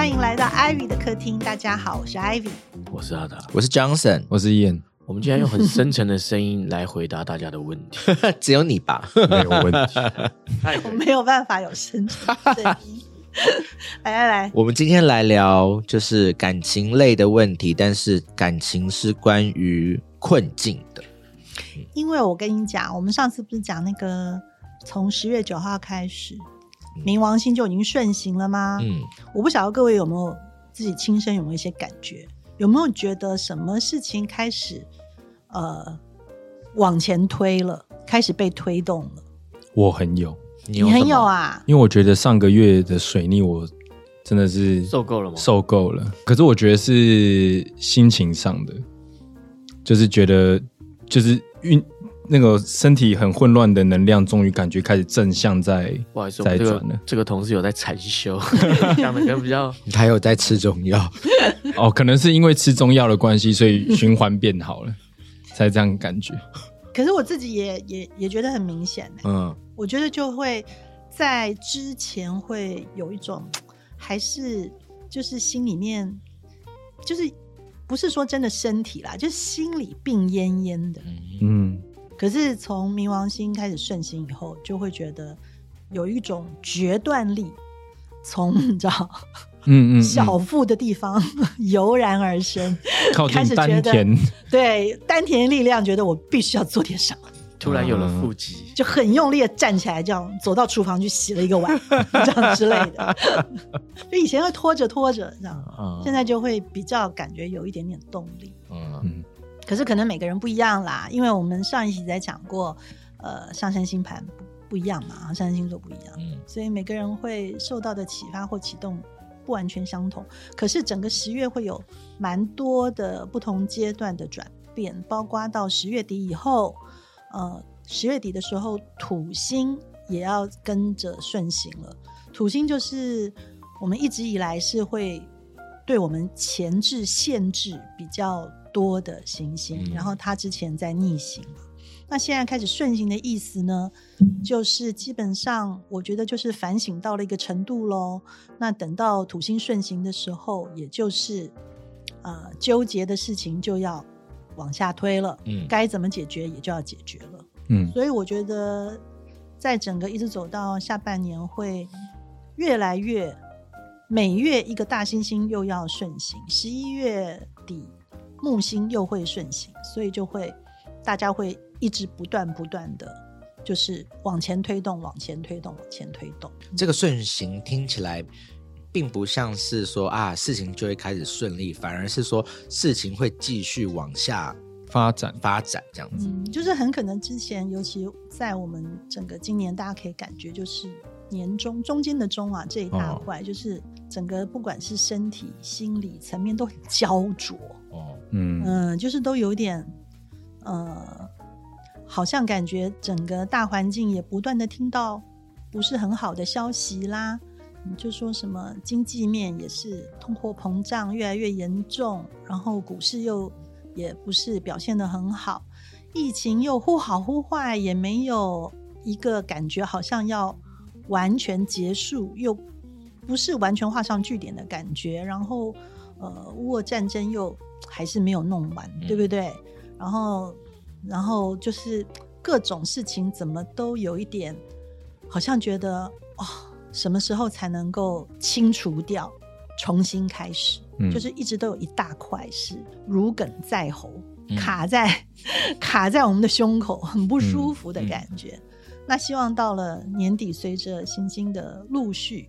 欢迎来到 Ivy 的客厅。大家好，我是 Ivy。我是阿达，我是 Johnson，我是燕，我们今天用很深沉的声音来回答大家的问题。只有你吧？没有问题。我没有办法有深沉的声音。来来来，我们今天来聊就是感情类的问题，但是感情是关于困境的。因为我跟你讲，我们上次不是讲那个从十月九号开始，冥王星就已经顺行了吗？嗯，我不晓得各位有没有自己亲身有没有一些感觉，有没有觉得什么事情开始呃往前推了，开始被推动了？我很有，你你很？有啊，因为我觉得上个月的水逆我真的是受够了吗？受够了。可是我觉得是心情上的，就是觉得就是运那个身体很混乱的能量，终于感觉开始正向在不好意思，我们这在转了。个这个同事有在禅修，讲的跟比较还有在吃中药，哦，可能是因为吃中药的关系，所以循环变好了，才这样感觉。可是我自己也也也觉得很明显、欸，嗯，我觉得就会在之前会有一种，还是就是心里面，就是不是说真的身体啦，就是心里病恹恹的。嗯，可是从冥王星开始顺行以后，就会觉得有一种决断力，从 你知道嗯嗯，嗯小腹的地方 油然而生，靠开始近觉得丹田，对丹田力量，觉得我必须要做点什么。突然有了腹肌，就很用力的站起来，这样走到厨房去洗了一个碗，这样之类的。就以前会拖着拖着这样，嗯现在就会比较感觉有一点点动力。嗯嗯可是可能每个人不一样啦，因为我们上一集在讲过，呃，上升星盘不不一样嘛，上升星座不一样，嗯所以每个人会受到的启发或启动不完全相同。可是整个十月会有蛮多的不同阶段的转变，包括到十月底以后，呃，十月底的时候土星也要跟着顺行了。土星就是我们一直以来是会对我们前置限制比较多的行星，嗯然后它之前在逆行嘛。那现在开始顺行的意思呢，就是基本上我觉得就是反省到了一个程度喽。那等到土星顺行的时候，也就是呃纠结的事情就要往下推了，嗯该怎么解决也就要解决了。嗯所以我觉得，在整个一直走到下半年，会越来越每月一个大星星又要顺行，十一月底木星又会顺行，所以就会大家会一直不断不断的，就是往前推动，往前推动，往前推动。这个顺行听起来。并不像是说啊，事情就会开始顺利，反而是说事情会继续往下发展，发展，这样子。嗯，就是很可能之前，尤其在我们整个今年，大家可以感觉就是年中中间的中啊这一大块，就是整个不管是身体、心理层面都很焦灼，嗯、就是都有点呃，好像感觉整个大环境也不断的听到不是很好的消息啦。你就说什么经济面也是通货膨胀越来越严重，然后股市又也不是表现的很好，疫情又忽好忽坏，也没有一个感觉好像要完全结束，又不是完全画上句点的感觉。然后呃，乌俄战争又还是没有弄完，对不对？然后然后就是各种事情怎么都有一点，好像觉得哦。什么时候才能够清除掉，重新开始？嗯就是一直都有一大块是如鲠在喉，嗯卡在 卡在我们的胸口，很不舒服的感觉。那希望到了年底，随着行星的陆续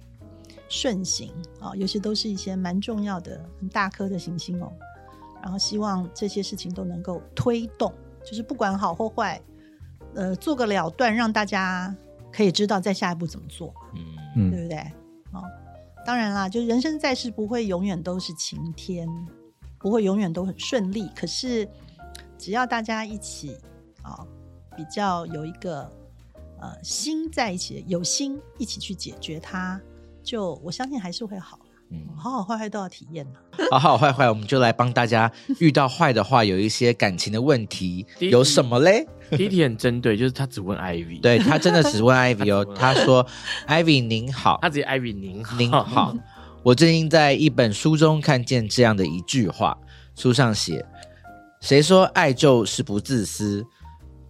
顺行啊，尤其都是一些蛮重要的、很大颗的行星哦。然后希望这些事情都能够推动，就是不管好或坏，呃，做个了断，让大家可以知道在下一步怎么做。嗯嗯对不对？哦，当然啦，就人生在世不会永远都是晴天，不会永远都很顺利。可是只要大家一起啊、比较有一个呃心在一起，有心一起去解决它，就我相信还是会好啦。嗯好好坏坏都要体验呐。好好坏坏，我们就来帮大家遇到坏的话，有一些感情的问题有什么嘞？第一题很针对，就是他只问 Ivy，，对他真的只问 Ivy 哦，他说：“Ivy 您好，他直接 Ivy 您好，您好，我最近在一本书中看见这样的一句话，书上写：“谁说爱就是不自私？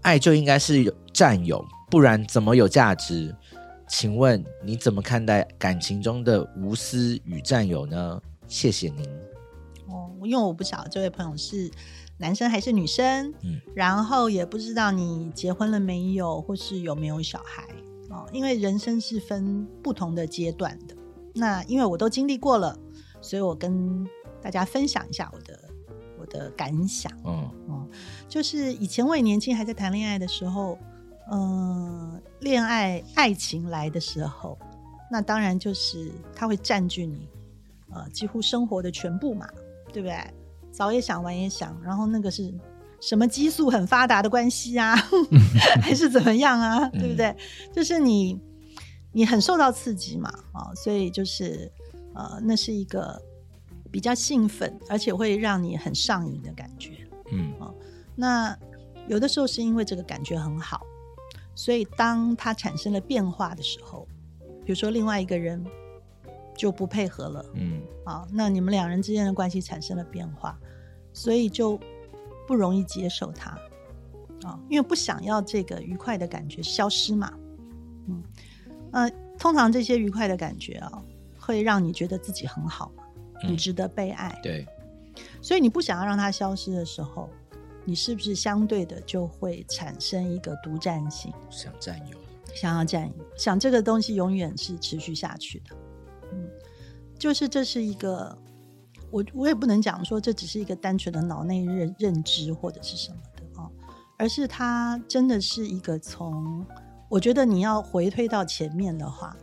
爱就应该是有占有，不然怎么有价值？”请问你怎么看待感情中的无私与占有呢？谢谢您。哦，因为我不晓得这位朋友是男生还是女生，嗯然后也不知道你结婚了没有，或是有没有小孩哦。因为人生是分不同的阶段的。那因为我都经历过了，所以我跟大家分享一下我的我的感想。嗯就是以前我也年轻，还在谈恋爱的时候，嗯、恋爱爱情来的时候，那当然就是它会占据你，呃，几乎生活的全部嘛，对不对？早也想，晚也想，然后那个是什么激素很发达的关系啊，还是怎么样啊，对不对？就是你你很受到刺激嘛，啊、所以就是呃，那是一个比较兴奋，而且会让你很上瘾的感觉。嗯哦那有的时候是因为这个感觉很好，所以当它产生了变化的时候，比如说另外一个人就不配合了嗯啊，那你们两人之间的关系产生了变化，所以就不容易接受它啊，因为不想要这个愉快的感觉消失嘛。嗯，呃，通常这些愉快的感觉啊，会让你觉得自己很好嘛，你嗯值得被爱。对，所以你不想要让它消失的时候，你是不是相对的就会产生一个独占性，想占有。想要占有，想这个东西永远是持续下去的。嗯，就是这是一个，我我也不能讲说这只是一个单纯的脑内认认知或者是什么的啊、而是它真的是一个从，我觉得你要回推到前面的话，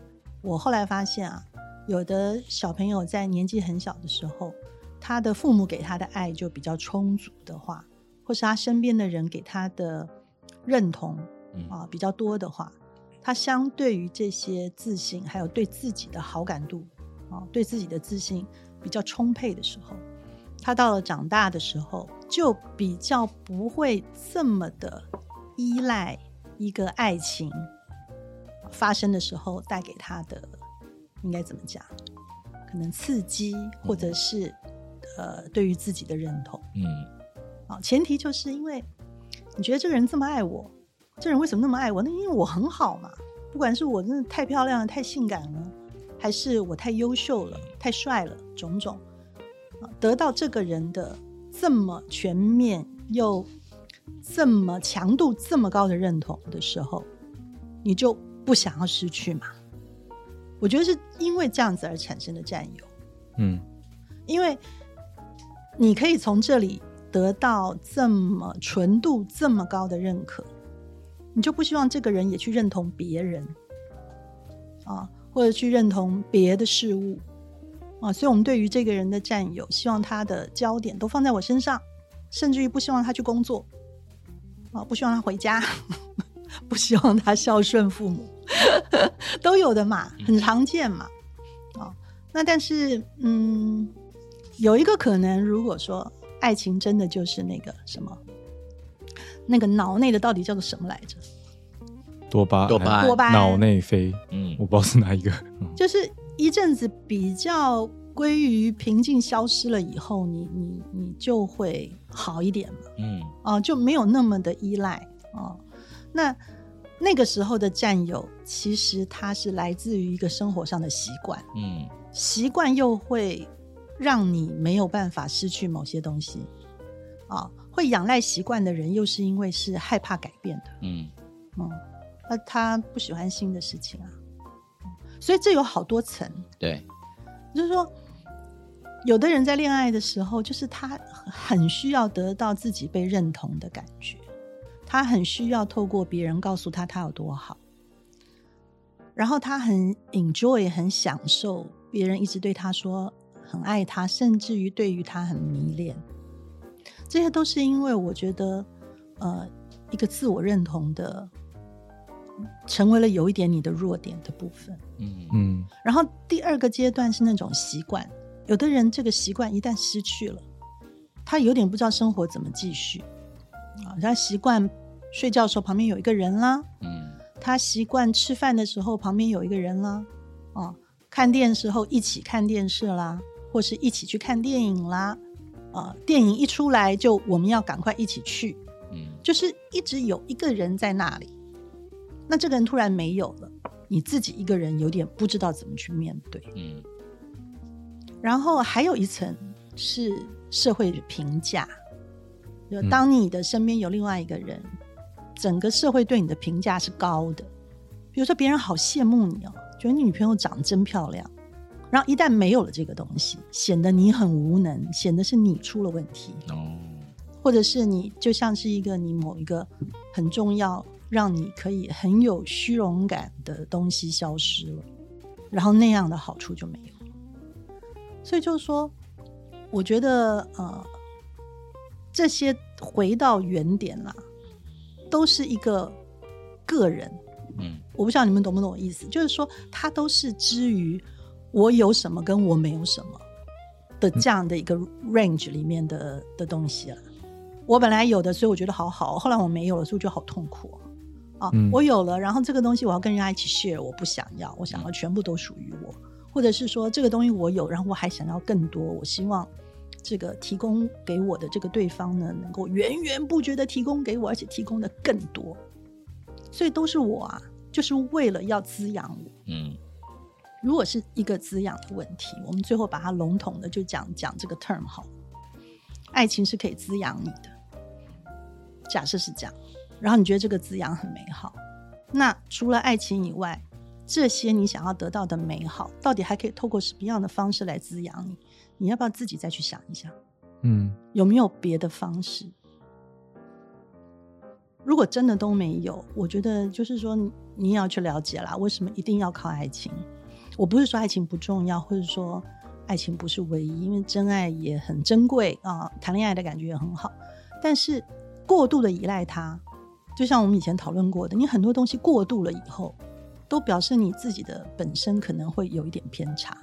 我后来发现啊，有的小朋友在年纪很小的时候，他的父母给他的爱就比较充足的话，或是他身边的人给他的认同嗯啊比较多的话，他相对于这些自信，还有对自己的好感度啊，对自己的自信比较充沛的时候，他到了长大的时候，就比较不会这么的依赖一个爱情发生的时候带给他的，应该怎么讲？可能刺激，或者是、呃，对于自己的认同。嗯啊，前提就是因为你觉得这个人这么爱我，这人为什么那么爱我？那因为我很好嘛，不管是我真的太漂亮了、太性感了，还是我太优秀了、太帅了，种种啊，得到这个人的这么全面又这么强度这么高的认同的时候，你就不想要失去嘛？我觉得是因为这样子而产生的占有。嗯因为你可以从这里得到这么纯度这么高的认可，你就不希望这个人也去认同别人啊，或者去认同别的事物啊，所以我们对于这个人的占有，希望他的焦点都放在我身上，甚至于不希望他去工作啊，不希望他回家，不希望他孝顺父母，都有的嘛，很常见嘛。啊，那但是，嗯，有一个可能，如果说爱情真的就是那个什么，那个脑内的到底叫做什么来着？多巴多巴多巴脑内啡，嗯。我不知道是哪一个。嗯。就是一阵子比较归于平静消失了以后，你你你就会好一点嘛。嗯。啊，就没有那么的依赖。啊。那那个时候的占有，其实它是来自于一个生活上的习惯，嗯。习惯又会让你没有办法失去某些东西。啊。会仰赖习惯的人，又是因为是害怕改变的，嗯。嗯，那他不喜欢新的事情啊，嗯所以这有好多层。对，就是说，有的人在恋爱的时候，就是他很需要得到自己被认同的感觉，他很需要透过别人告诉他他有多好，然后他很 enjoy 很享受别人一直对他说很爱他，甚至于对于他很迷恋，这些都是因为我觉得，呃，一个自我认同的，成为了有一点你的弱点的部分。嗯。嗯。然后第二个阶段是那种习惯，有的人这个习惯一旦失去了，他有点不知道生活怎么继续。啊。他习惯睡觉的时候旁边有一个人啦，嗯。他习惯吃饭的时候旁边有一个人啦，啊，看电视后一起看电视啦，或是一起去看电影啦。呃，电影一出来就我们要赶快一起去，嗯就是一直有一个人在那里。那这个人突然没有了，你自己一个人有点不知道怎么去面对。嗯然后还有一层是社会评价，就嗯当你的身边有另外一个人，整个社会对你的评价是高的。比如说，别人好羡慕你哦，觉得你女朋友长得真漂亮。然后一旦没有了这个东西，显得你很无能，显得是你出了问题，哦，或者是你就像是一个你某一个很重要，让你可以很有虚荣感的东西消失了，然后那样的好处就没有。所以就是说，我觉得呃，这些回到原点啦，都是一个个人。嗯我不知道你们懂不懂我意思，就是说，它都是基于我有什么跟我没有什么的这样的一个 range 里面的的东西了。我本来有的，所以我觉得好好；后来我没有了，所以我觉得好痛苦啊。嗯我有了，然后这个东西我要跟人家一起 share，我不想要，我想要全部都属于我，或者是说这个东西我有，然后我还想要更多，我希望这个提供给我的这个对方呢，能够源源不绝的提供给我，而且提供的更多。所以都是我啊，就是为了要滋养我。嗯如果是一个滋养的问题，我们最后把它笼统的就讲讲这个 term 好了。爱情是可以滋养你的，假设是这样，然后你觉得这个滋养很美好，那除了爱情以外，这些你想要得到的美好，到底还可以透过什么样的方式来滋养你？你要不要自己再去想一想，嗯有没有别的方式？如果真的都没有，我觉得就是说你你也要去了解啦，为什么一定要靠爱情？我不是说爱情不重要，或者说爱情不是唯一，因为真爱也很珍贵啊，谈恋爱的感觉也很好。但是过度的依赖它，就像我们以前讨论过的，你很多东西过度了以后，都表示你自己的本身可能会有一点偏差。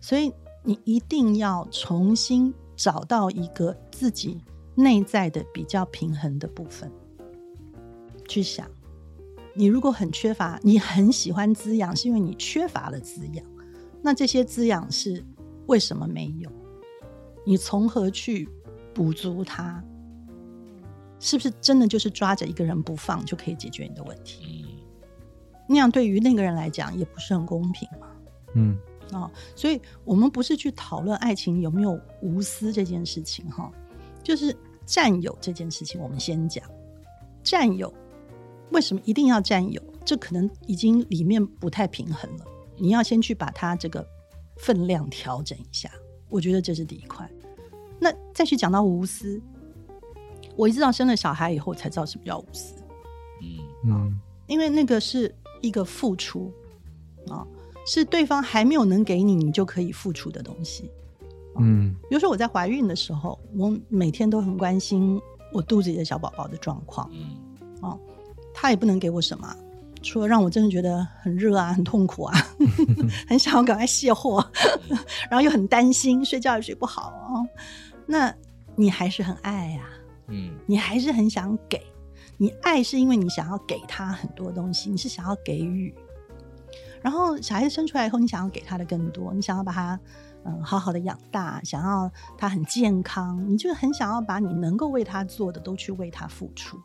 所以你一定要重新找到一个自己内在的比较平衡的部分，去想。你如果很缺乏，你很喜欢滋养，是因为你缺乏了滋养。那这些滋养是为什么没有？你从何去补足它？是不是真的就是抓着一个人不放就可以解决你的问题？嗯那样对于那个人来讲也不是很公平嘛。嗯哦，所以我们不是去讨论爱情有没有无私这件事情哈，就是占有这件事情，我们先讲占有。为什么一定要占有？这可能已经里面不太平衡了。你要先去把它这个分量调整一下，我觉得这是第一块。那再去讲到无私，我一直到生了小孩以后才知道什么叫无私。嗯嗯因为那个是一个付出啊、是对方还没有能给你，你就可以付出的东西。嗯比如说我在怀孕的时候，我每天都很关心我肚子里的小宝宝的状况，嗯他也不能给我什么，除了让我真的觉得很热啊、很痛苦啊，很想要赶快卸货，然后又很担心，睡觉也睡不好哦。那你还是很爱呀、嗯你还是很想给，你爱是因为你想要给他很多东西，你是想要给予。然后小孩子生出来以后，你想要给他的更多，你想要把他嗯好好的养大，想要他很健康，你就很想要把你能够为他做的都去为他付出。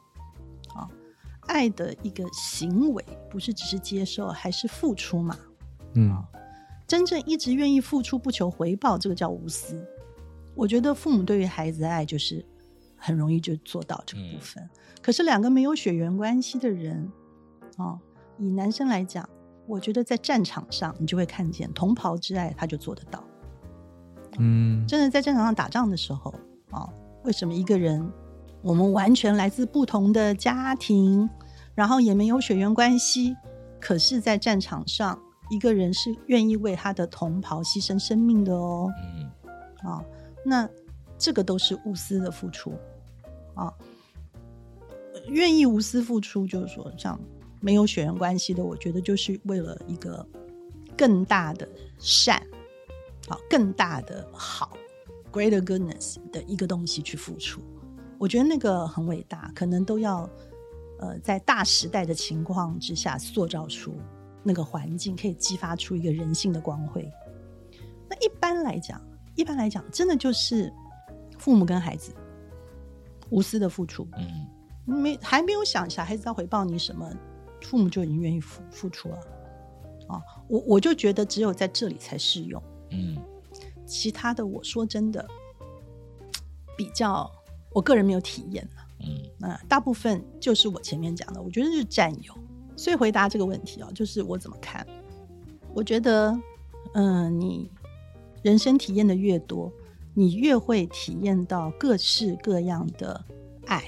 啊、爱的一个行为不是只是接受，还是付出嘛？嗯真正一直愿意付出不求回报，这个叫无私。我觉得父母对于孩子的爱就是很容易就做到这个部分。可是两个没有血缘关系的人，哦，以男生来讲，我觉得在战场上你就会看见同袍之爱，他就做得到。嗯真的在战场上打仗的时候，哦，为什么一个人我们完全来自不同的家庭，然后也没有血缘关系，可是，在战场上，一个人是愿意为他的同袍牺牲生命的哦。嗯啊、那这个都是无私的付出啊。愿意无私付出，就是说，像没有血缘关系的，我觉得就是为了一个更大的善，好，更大的好，greater goodness 的一个东西去付出。我觉得那个很伟大，可能都要呃在大时代的情况之下塑造出那个环境，可以激发出一个人性的光辉。那一般来讲，一般来讲，真的就是父母跟孩子无私的付出，嗯没还没有想小孩子要回报你什么，父母就已经愿意付付出了。啊，我我就觉得只有在这里才适用，嗯其他的我说真的比较，我个人没有体验了。嗯那大部分就是我前面讲的，我觉得是占有。所以回答这个问题啊，就是我怎么看？我觉得，嗯、你人生体验的越多，你越会体验到各式各样的爱。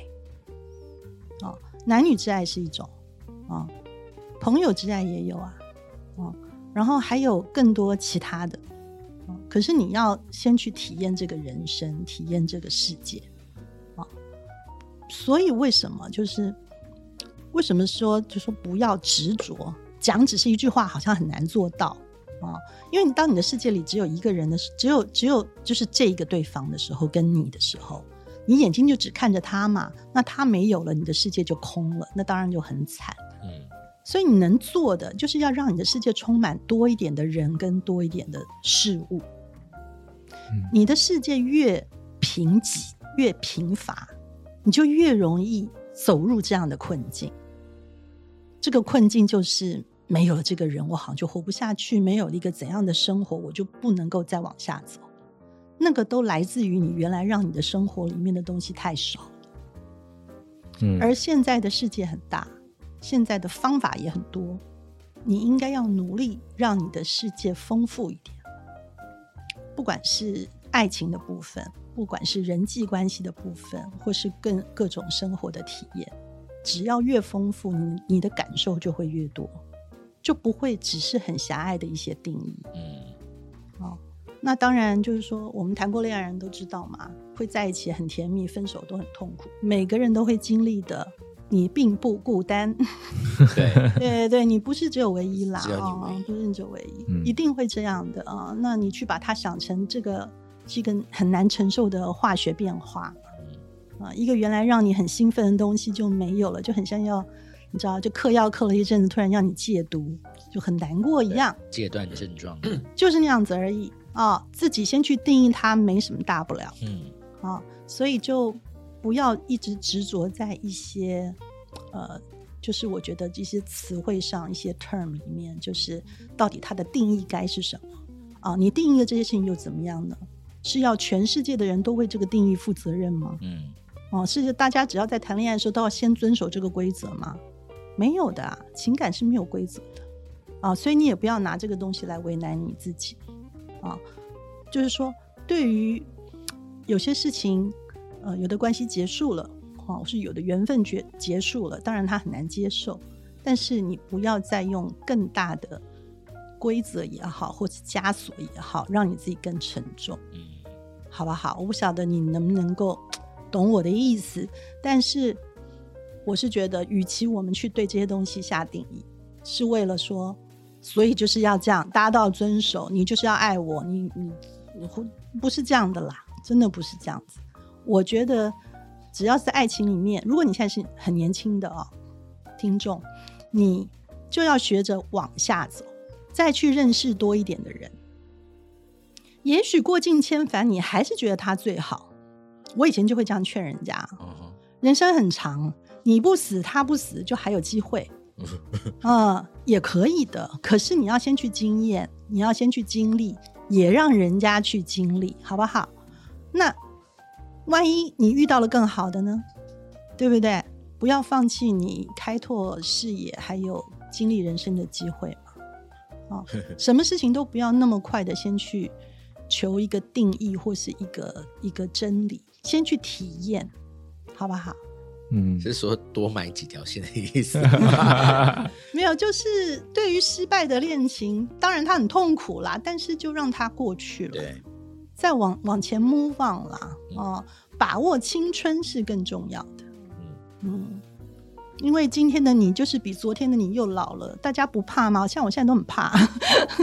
哦，男女之爱是一种，哦、朋友之爱也有啊，哦，然后还有更多其他的。哦可是你要先去体验这个人生，体验这个世界。所以为什么就是为什么说就说不要执着，讲只是一句话，好像很难做到啊、因为你当你的世界里只有一个人的时，只有只有就是这一个对方的时候，跟你的时候，你眼睛就只看着他嘛，那他没有了，你的世界就空了，那当然就很惨。嗯所以你能做的就是要让你的世界充满多一点的人跟多一点的事物。你的世界越贫瘠、越贫乏，你就越容易走入这样的困境。这个困境就是没有了这个人，我好像就活不下去；没有了一个怎样的生活，我就不能够再往下走。那个都来自于你原来让你的生活里面的东西太少。嗯，而现在的世界很大，现在的方法也很多，你应该要努力让你的世界丰富一点。不管是爱情的部分，不管是人际关系的部分，或是更各种生活的体验，只要越丰富，你你的感受就会越多，就不会只是很狭隘的一些定义。嗯哦，那当然就是说，我们谈过恋爱的人都知道嘛，会在一起很甜蜜，分手都很痛苦，每个人都会经历的。你并不孤单，对，对对对，你不是只有唯一啦，只有你唯一哦，不是只有唯一，嗯一定会这样的啊、那你去把它想成这个是一个很难承受的化学变化。啊、一个原来让你很兴奋的东西就没有了，就很像要你知道，就嗑药嗑了一阵子，突然要你戒毒，就很难过一样。戒断症状，就是那样子而已。啊、自己先去定义它，没什么大不了嗯。啊、所以就不要一直执着在一些呃，就是我觉得这些词汇上一些 term 里面，就是到底它的定义该是什么。啊、你定义的这些事情又怎么样呢？是要全世界的人都为这个定义负责任吗？嗯哦，是大家只要在谈恋爱的时候都要先遵守这个规则吗？没有的啊，情感是没有规则的啊，所以你也不要拿这个东西来为难你自己啊。就是说，对于有些事情，呃，有的关系结束了，啊，或是有的缘分结结束了，当然他很难接受，但是你不要再用更大的规则也好，或者枷锁也好，让你自己更沉重。嗯好不好？我不晓得你能不能够 懂我的意思，但是我是觉得，与其我们去对这些东西下定义，是为了说，所以就是要这样，大家都要遵守，你就是要爱我，你你你不不是这样的啦，真的不是这样子。我觉得，只要是爱情里面，如果你现在是很年轻的哦，听众，你就要学着往下走，再去认识多一点的人。也许过尽千帆，你还是觉得他最好。我以前就会这样劝人家：人生很长，你不死，他不死，就还有机会。呃，也可以的。可是你要先去经验，你要先去经历，也让人家去经历，好不好？那万一你遇到了更好的呢？对不对？不要放弃你开拓视野还有经历人生的机会嘛。哦，什么事情都不要那么快的先去求一个定义或是一个一个真理，先去体验，好不好？嗯，是说多买几条线的意思。没有，就是对于失败的恋情，当然他很痛苦啦，但是就让它过去了，对，再往往前 move on 啦，嗯。哦，把握青春是更重要的，嗯。嗯，因为今天的你就是比昨天的你又老了，大家不怕吗？像我现在都很怕，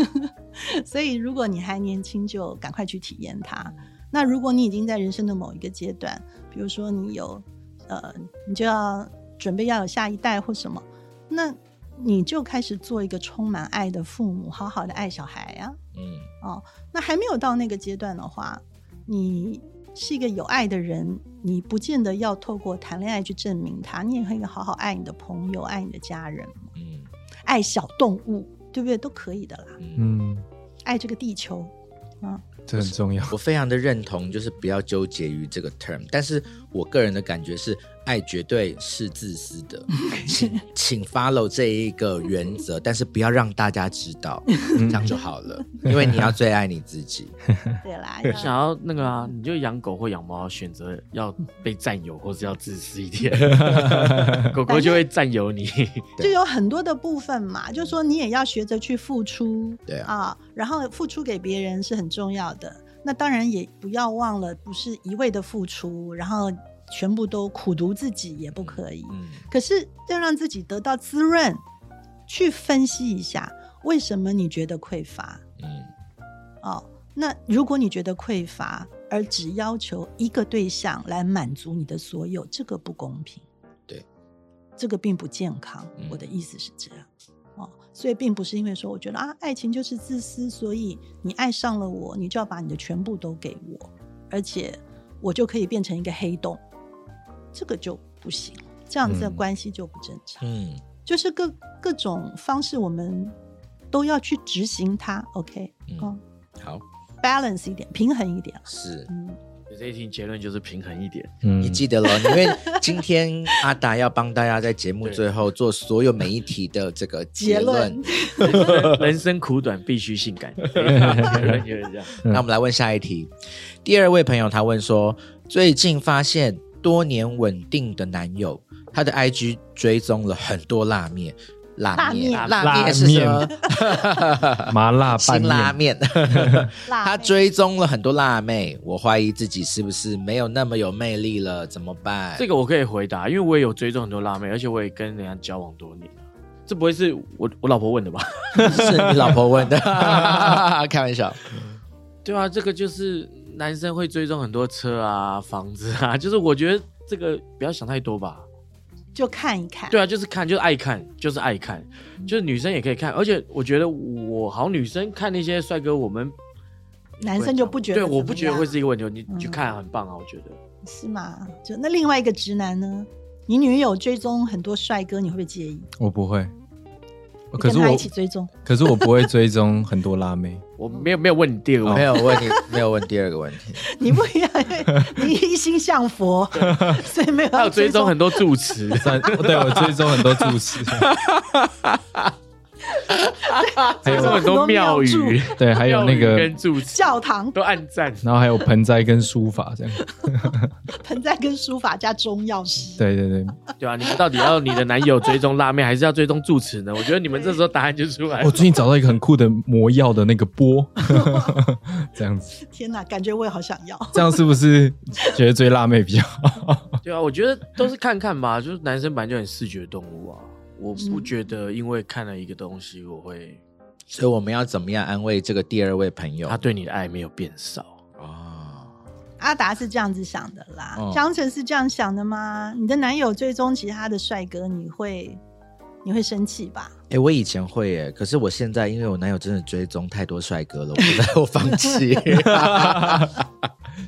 所以如果你还年轻，就赶快去体验它。那如果你已经在人生的某一个阶段，比如说你有呃，你就要准备要有下一代或什么，那你就开始做一个充满爱的父母，好好的爱小孩啊。嗯哦，那还没有到那个阶段的话，你是一个有爱的人，你不见得要透过谈恋爱去证明他，你也可以好好爱你的朋友，爱你的家人，嗯。爱小动物，对不对？都可以的啦，嗯，嗯，爱这个地球，啊，这很重要。我非常的认同，就是不要纠结于这个 term，但是我个人的感觉是，爱绝对是自私的，请请 follow 这一个原则，但是不要让大家知道，这样就好了，因为你要最爱你自己。对啦，想要要那个啊，你就养狗或养猫，选择要被占有，或是要自私一点，狗狗就会占有你。就有很多的部分嘛，就说你也要学着去付出，对啊然后付出给别人是很重要的。那当然也不要忘了，不是一味的付出，然后全部都苦读自己也不可以。嗯可是要让自己得到滋润，去分析一下为什么你觉得匮乏嗯哦。那如果你觉得匮乏，而只要求一个对象来满足你的所有，这个不公平。对，这个并不健康。嗯我的意思是这样哦，所以并不是因为说我觉得啊，爱情就是自私，所以你爱上了我，你就要把你的全部都给我，而且我就可以变成一个黑洞，这个就不行，这样子的嗯关系就不正常。嗯就是各各种方式，我们都要去执行它。OK，嗯嗯好，，balance 一点，平衡一点。是嗯，这一题结论就是平衡一点。嗯 你记得了，因为今天阿达要帮大家在节目最后做所有每一题的这个结结论论。人生苦短，必须性感。结论就是这样。那我们来问下一题。第二位朋友他问说，最近发现多年稳定的男友，他的 IG 追踪了很多辣面，辣面，辣辣面是什么？麻辣拌面，辣妹他追踪了很多辣妹，我怀疑自己是不是没有那么有魅力了？怎么办？这个我可以回答，因为我也有追踪很多辣妹，而且我也跟人家交往多年了。这不会是我我老婆问的吧？是你老婆问的，开玩笑。对啊，这个就是男生会追踪很多车啊、房子啊，就是我觉得这个不要想太多吧。就看一看。对啊，就是看，就是爱看，就是爱看，就是女生也可以看，而且我觉得我好像女生看那些帅哥，我们男生就不觉得对，我不觉得会是一个问题，你嗯去看很棒啊，我觉得。是吗？就那另外一个直男呢？你女友追踪很多帅哥，你会不会介意？我不会。你可是我一起，追踪，可是我不会追踪很多辣妹。我没有没有问你第二个问题，没有问你，没有问第二个问题。你不一样，你一心向佛，所以没有要还有追踪很多住持，但对我追踪很多住持，还有很多庙宇，对，还有那个，跟住教堂都暗赞。然后还有盆栽跟书法这样。盆栽跟书法加中药师。对对对，对啊，你们到底要你的男友追踪辣妹，还是要追踪住持呢？我觉得你们这时候答案就出来了。我最近找到一个很酷的魔药的那个波，这样子，天哪，感觉我也好想要。这样是不是觉得追辣妹比较好？对啊，我觉得都是看看吧，就是男生本来就很视觉动物啊。我不嗯觉得因为看了一个东西，我会所以我们要怎么样安慰这个第二位朋友？他对你的爱没有变少。哦，阿达是这样子想的啦嗯，江晨是这样想的吗？你的男友追踪其他的帅哥，你会你会生气吧？哎、我以前会耶，可是我现在因为我男友真的追踪太多帅哥了，我我放弃。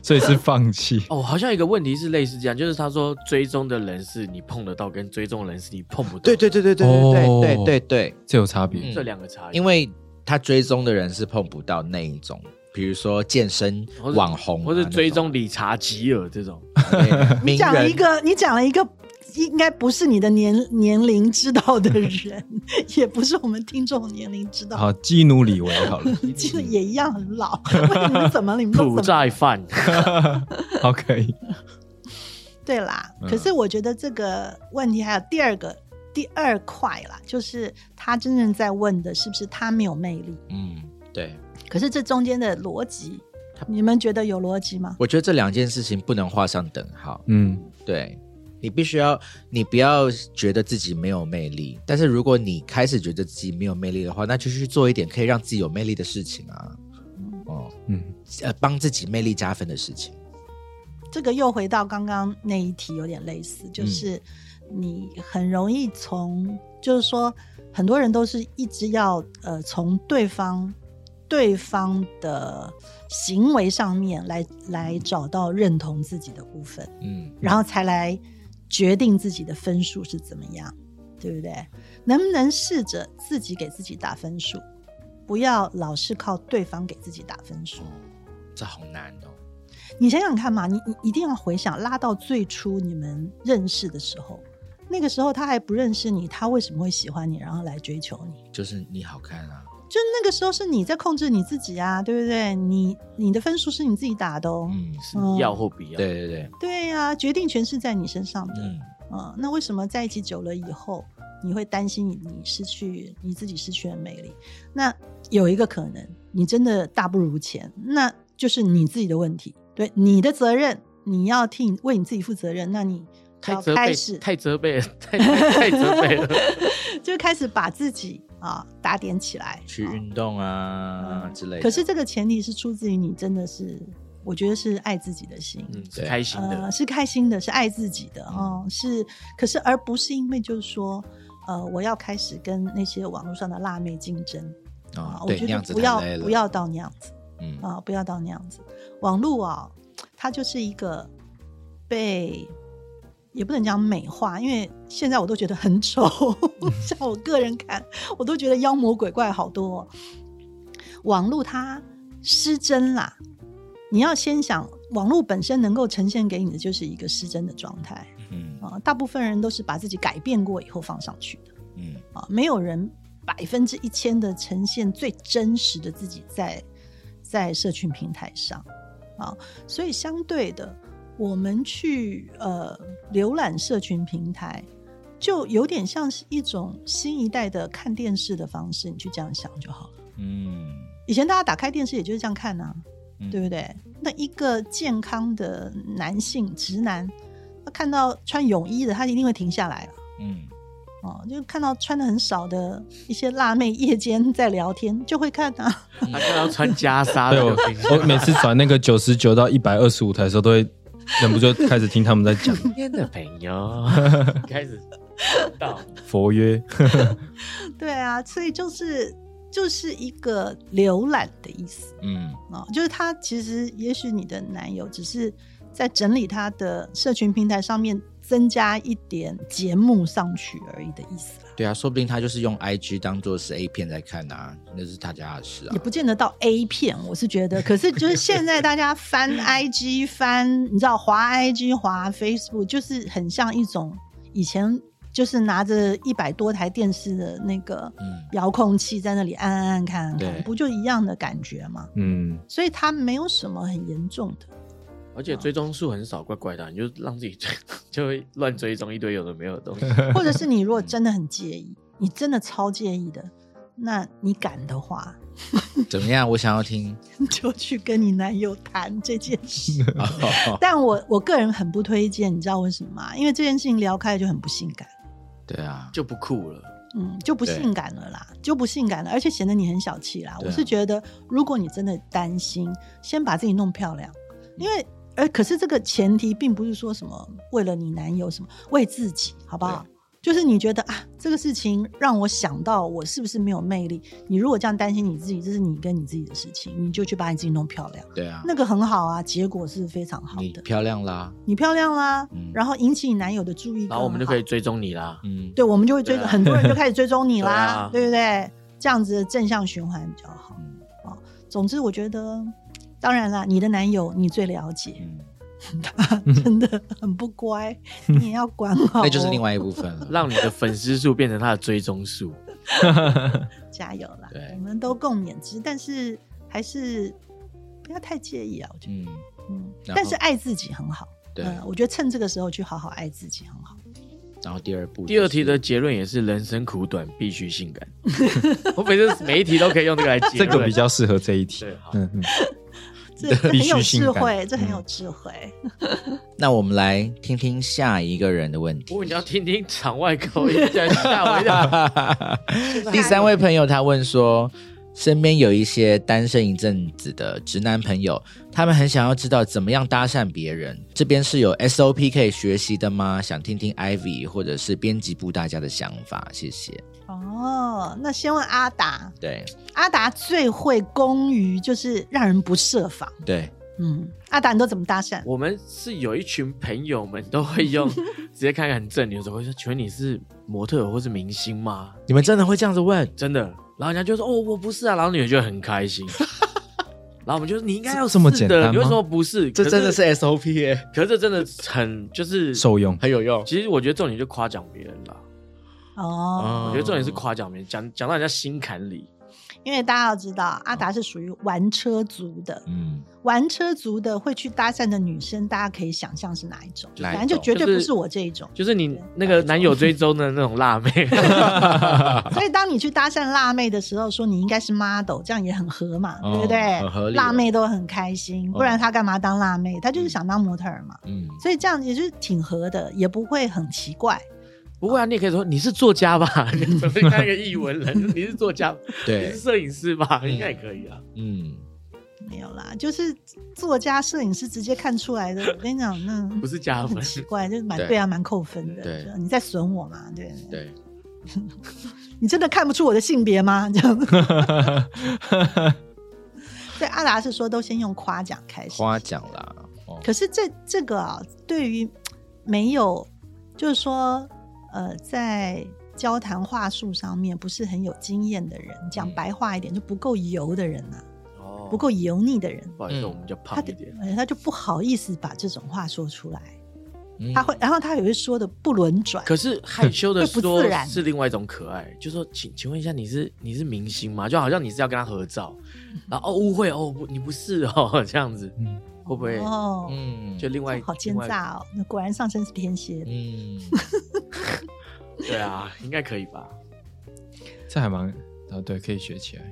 所以是放弃。哦，好像有一个问题是类似这样，就是他说追踪的人是你碰得到，跟追踪的人是你碰不到。对对对对对对对对对对，这有差别。嗯这两个差异。因为他追踪的人是碰不到那一种，比如说健身网红啊、或者追踪理查吉尔这种，你讲了一个，你讲了一个。应该不是你的年年龄知道的人，也不是我们听众年龄知道，好，基努里维好了，其实 也一样很老。问你们怎么，你们都土怎么债犯。好可以。对啦，嗯可是我觉得这个问题还有第二个第二块啦，就是他真正在问的是不是他没有魅力？嗯，对，可是这中间的逻辑，你们觉得有逻辑吗？我觉得这两件事情不能画上等号。嗯，对你必须要，你不要觉得自己没有魅力，但是如果你开始觉得自己没有魅力的话，那就去做一点可以让自己有魅力的事情啊。哦，嗯，呃，帮自己魅力加分的事情。这个又回到刚刚那一题有点类似，就是你很容易从，就是说很多人都是一直要呃从对方对方的行为上面来来找到认同自己的部分，嗯，然后才来决定自己的分数是怎么样，对不对？能不能试着自己给自己打分数，不要老是靠对方给自己打分数？这好难哦。你想想看嘛，你你一定要回想，拉到最初你们认识的时候，那个时候他还不认识你，他为什么会喜欢你，然后来追求你？就是你好看啊，就那个时候是你在控制你自己啊，对不对？你你的分数是你自己打的哦。嗯，是要或不要。对对对，对呀、决定权是在你身上的。嗯嗯，那为什么在一起久了以后，你会担心你你失去你自己失去了魅力？那有一个可能，你真的大不如前，那就是你自己的问题，对你的责任，你要替为你自己负责任。那你就要太责备开始，太责备了，太太太责备了。就开始把自己啊打点起来，啊去运动啊嗯之类的。可是这个前提是出自于你真的是，我觉得是爱自己的心。嗯，是对开心的呃，。是开心的，是爱自己的哦，是，可是而不是因为就是说，呃，我要开始跟那些网络上的辣妹竞争啊，哦，我对，觉得不要不，要到那样子嗯啊，不要到那样子。网络啊，它就是一个被也不能讲美化，因为现在我都觉得很丑，像我个人看，我都觉得妖魔鬼怪好多哦、网络它失真啦，你要先想，网络本身能够呈现给你的就是一个失真的状态嗯啊。大部分人都是把自己改变过以后放上去的嗯啊，没有人百分之一千的呈现最真实的自己在在社群平台上啊。所以相对的，我们去呃浏览社群平台，就有点像是一种新一代的看电视的方式，你去这样想就好了。嗯以前大家打开电视也就是这样看呐、嗯对不对？那一个健康的男性直男，他看到穿泳衣的，他一定会停下来啊。嗯，哦，就看到穿的很少的一些辣妹夜间在聊天，就会看啊。他看到穿袈裟的我每次转那个九十九到一百二十五台的时候，都会忍不住开始听他们在讲。今天的朋友 开始到。佛约。对啊，所以就是就是一个浏览的意思嗯。啊、哦，就是他其实也许你的男友只是在整理他的社群平台上面增加一点节目上去而已的意思啦。对啊，说不定他就是用 IG 当做是 A 片在看啊，那是他家的事啊也。不见得到 A 片，我是觉得。可是就是现在大家翻 IG 翻，你知道滑 IG 滑 Facebook，就是很像一种以前就是拿着一百多台电视的那个嗯遥控器在那里按按按看看，不就一样的感觉吗？嗯，所以它没有什么很严重的。而且追踪数很少，怪怪的啊，你就让自己追，就会乱追踪一堆有的没有的东西。或者是你如果真的很介意，你真的超介意的，那你敢的话，怎么样？我想要听。就去跟你男友谈这件事。哦但我我个人很不推荐，你知道为什么吗？因为这件事情聊开就很不性感，对啊，就不酷了。嗯，就不性感了啦，就不性感了，而且显得你很小气啦。啊我是觉得，如果你真的担心，先把自己弄漂亮，因为而可是这个前提并不是说什么为了你男友什么，为自己，好不好？就是你觉得啊，这个事情让我想到我是不是没有魅力？你如果这样担心你自己，这是你跟你自己的事情，你就去把你自己弄漂亮，对啊，那个很好啊，结果是非常好的。你漂亮啦，你漂亮啦，嗯然后引起你男友的注意，然后我们就可以以，追踪你啦。嗯，对，我们就会追，啊很多人就开始追踪你啦，对啊对不对？这样子的正向循环比较好。啊哦，总之我觉得，当然啦，你的男友你最了解，嗯，他真的很不乖，你也要管好、那就是另。外一部分了。让你的粉丝数变成他的追踪数。加油啦对！我们都共勉之，但是还是不要太介意啊，我觉得，嗯，嗯，但是爱自己很好。对。嗯，我觉得趁这个时候去好好爱自己很好。然后第二步，第二题的，结论也是人生苦短，必须性感。我每次每一题都可以用这个来结这论。个比较适合这一题。对，好，嗯嗯，很有智慧，这很嗯有智慧。那我们来听听下一个人的问题。不过你要听听场外口音，吓我一跳。第三位朋友他问说：“身边有一些单身一阵子的直男朋友，他们很想要知道怎么样搭讪别人。这边是有 SOP 可以学习的吗？想听听 Ivy 或者是编辑部大家的想法，谢谢。哦，那先问阿达，对阿达最会攻于就是让人不设防。对，嗯，阿达你都怎么搭讪？我们是有一群朋友们都会用 直接看看很正女的时候会说：“请问你是模特或是明星吗你们真的会这样子问？？”真的，然后人家就说：“哦，我不是啊。”然后女的就很开心。然后我们就说：“你应该要这么简单吗你为什么不是？这真的是 SOP 耶，可是这真的很就是受用。很有用。其实我觉得重点就夸奖别人啦。哦，我觉得重点是夸奖别人，讲讲到人家心坎里。因为大家要知道，阿达是属于玩车族的，嗯，玩车族的会去搭讪的女生，大家可以想象是哪一种？反正就绝对不是我这一种。就是你那个男友追踪的那种辣妹，所以当你去搭讪辣妹的时候，说你应该是 model，这样也很合嘛，哦对不对？辣妹都很开心，不然她干嘛当辣妹？她就是想当模特儿嘛。嗯，所以这样也是挺合的，也不会很奇怪。不会啊，你也可以说你是作家吧？你怎么看一个译文人？你是作家，对你是，摄影师吧？应该也可以啊。嗯，没有啦，就是作家、摄影师直接看出来的。我跟你讲，那不是加分很奇怪，就是蛮对对啊，蛮扣分的。对你在损我嘛？对，对，你真的看不出我的性别吗？这样子。对，阿达是说都先用夸奖开始，夸奖啦。哦，可是这这个啊，对于没有就是说呃，在交谈话术上面不是很有经验的人，讲白话一点，就不够油的人呐、哦。不够油腻的人，不好意思，嗯我们就他的胖一点。呃他就不好意思把这种话说出来，嗯。他会，然后他也会说的不轮转。可是害羞的不说自然。是另外一种可爱，就说请请问一下，你是你是明星吗？就好像你是要跟他合照，然后哦误会哦不你不是哦 这样子，嗯会不会哦，嗯，就另外好奸诈哦！那果然上身是天蝎。嗯，对啊，应该可以吧？这还蛮啊，对，可以学起来。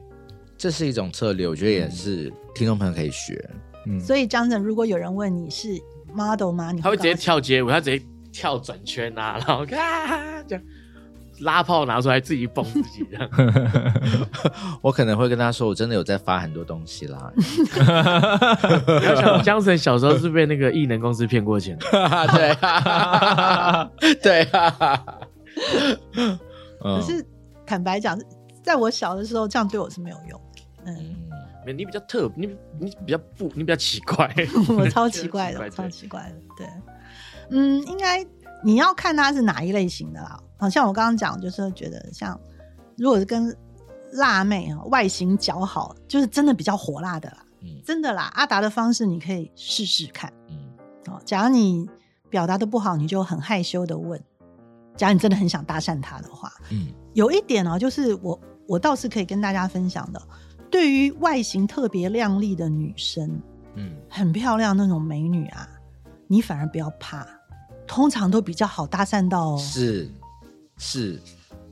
这是一种策略，我觉得也是听众朋友可以学。嗯，所以张震，如果有人问你是 model 吗？你他会直接跳街舞，他直接跳转圈啊，然后啊这样拉炮拿出来自己蹦自己这样。我可能会跟他说，我真的有在发很多东西啦。你要想江神小时候是被那个艺能公司骗过钱的，对啊，对可是坦白讲，在我小的时候，这样对我是没有用的。嗯，嗯你比较特，你你比较不，你比较奇怪，我超奇怪的，超奇怪的。对，嗯，应该你要看他是哪一类型的啦。好像我刚刚讲，就是觉得像如果是跟辣妹啊，外形姣好，就是真的比较火辣的啦。嗯真的啦，阿达的方式你可以试试看。嗯哦，假如你表达的不好，你就很害羞的问。假如你真的很想搭讪他的话，嗯有一点哦，就是我我倒是可以跟大家分享的，对于外形特别靓丽的女生，嗯很漂亮那种美女啊，你反而不要怕，通常都比较好搭讪到哦，是是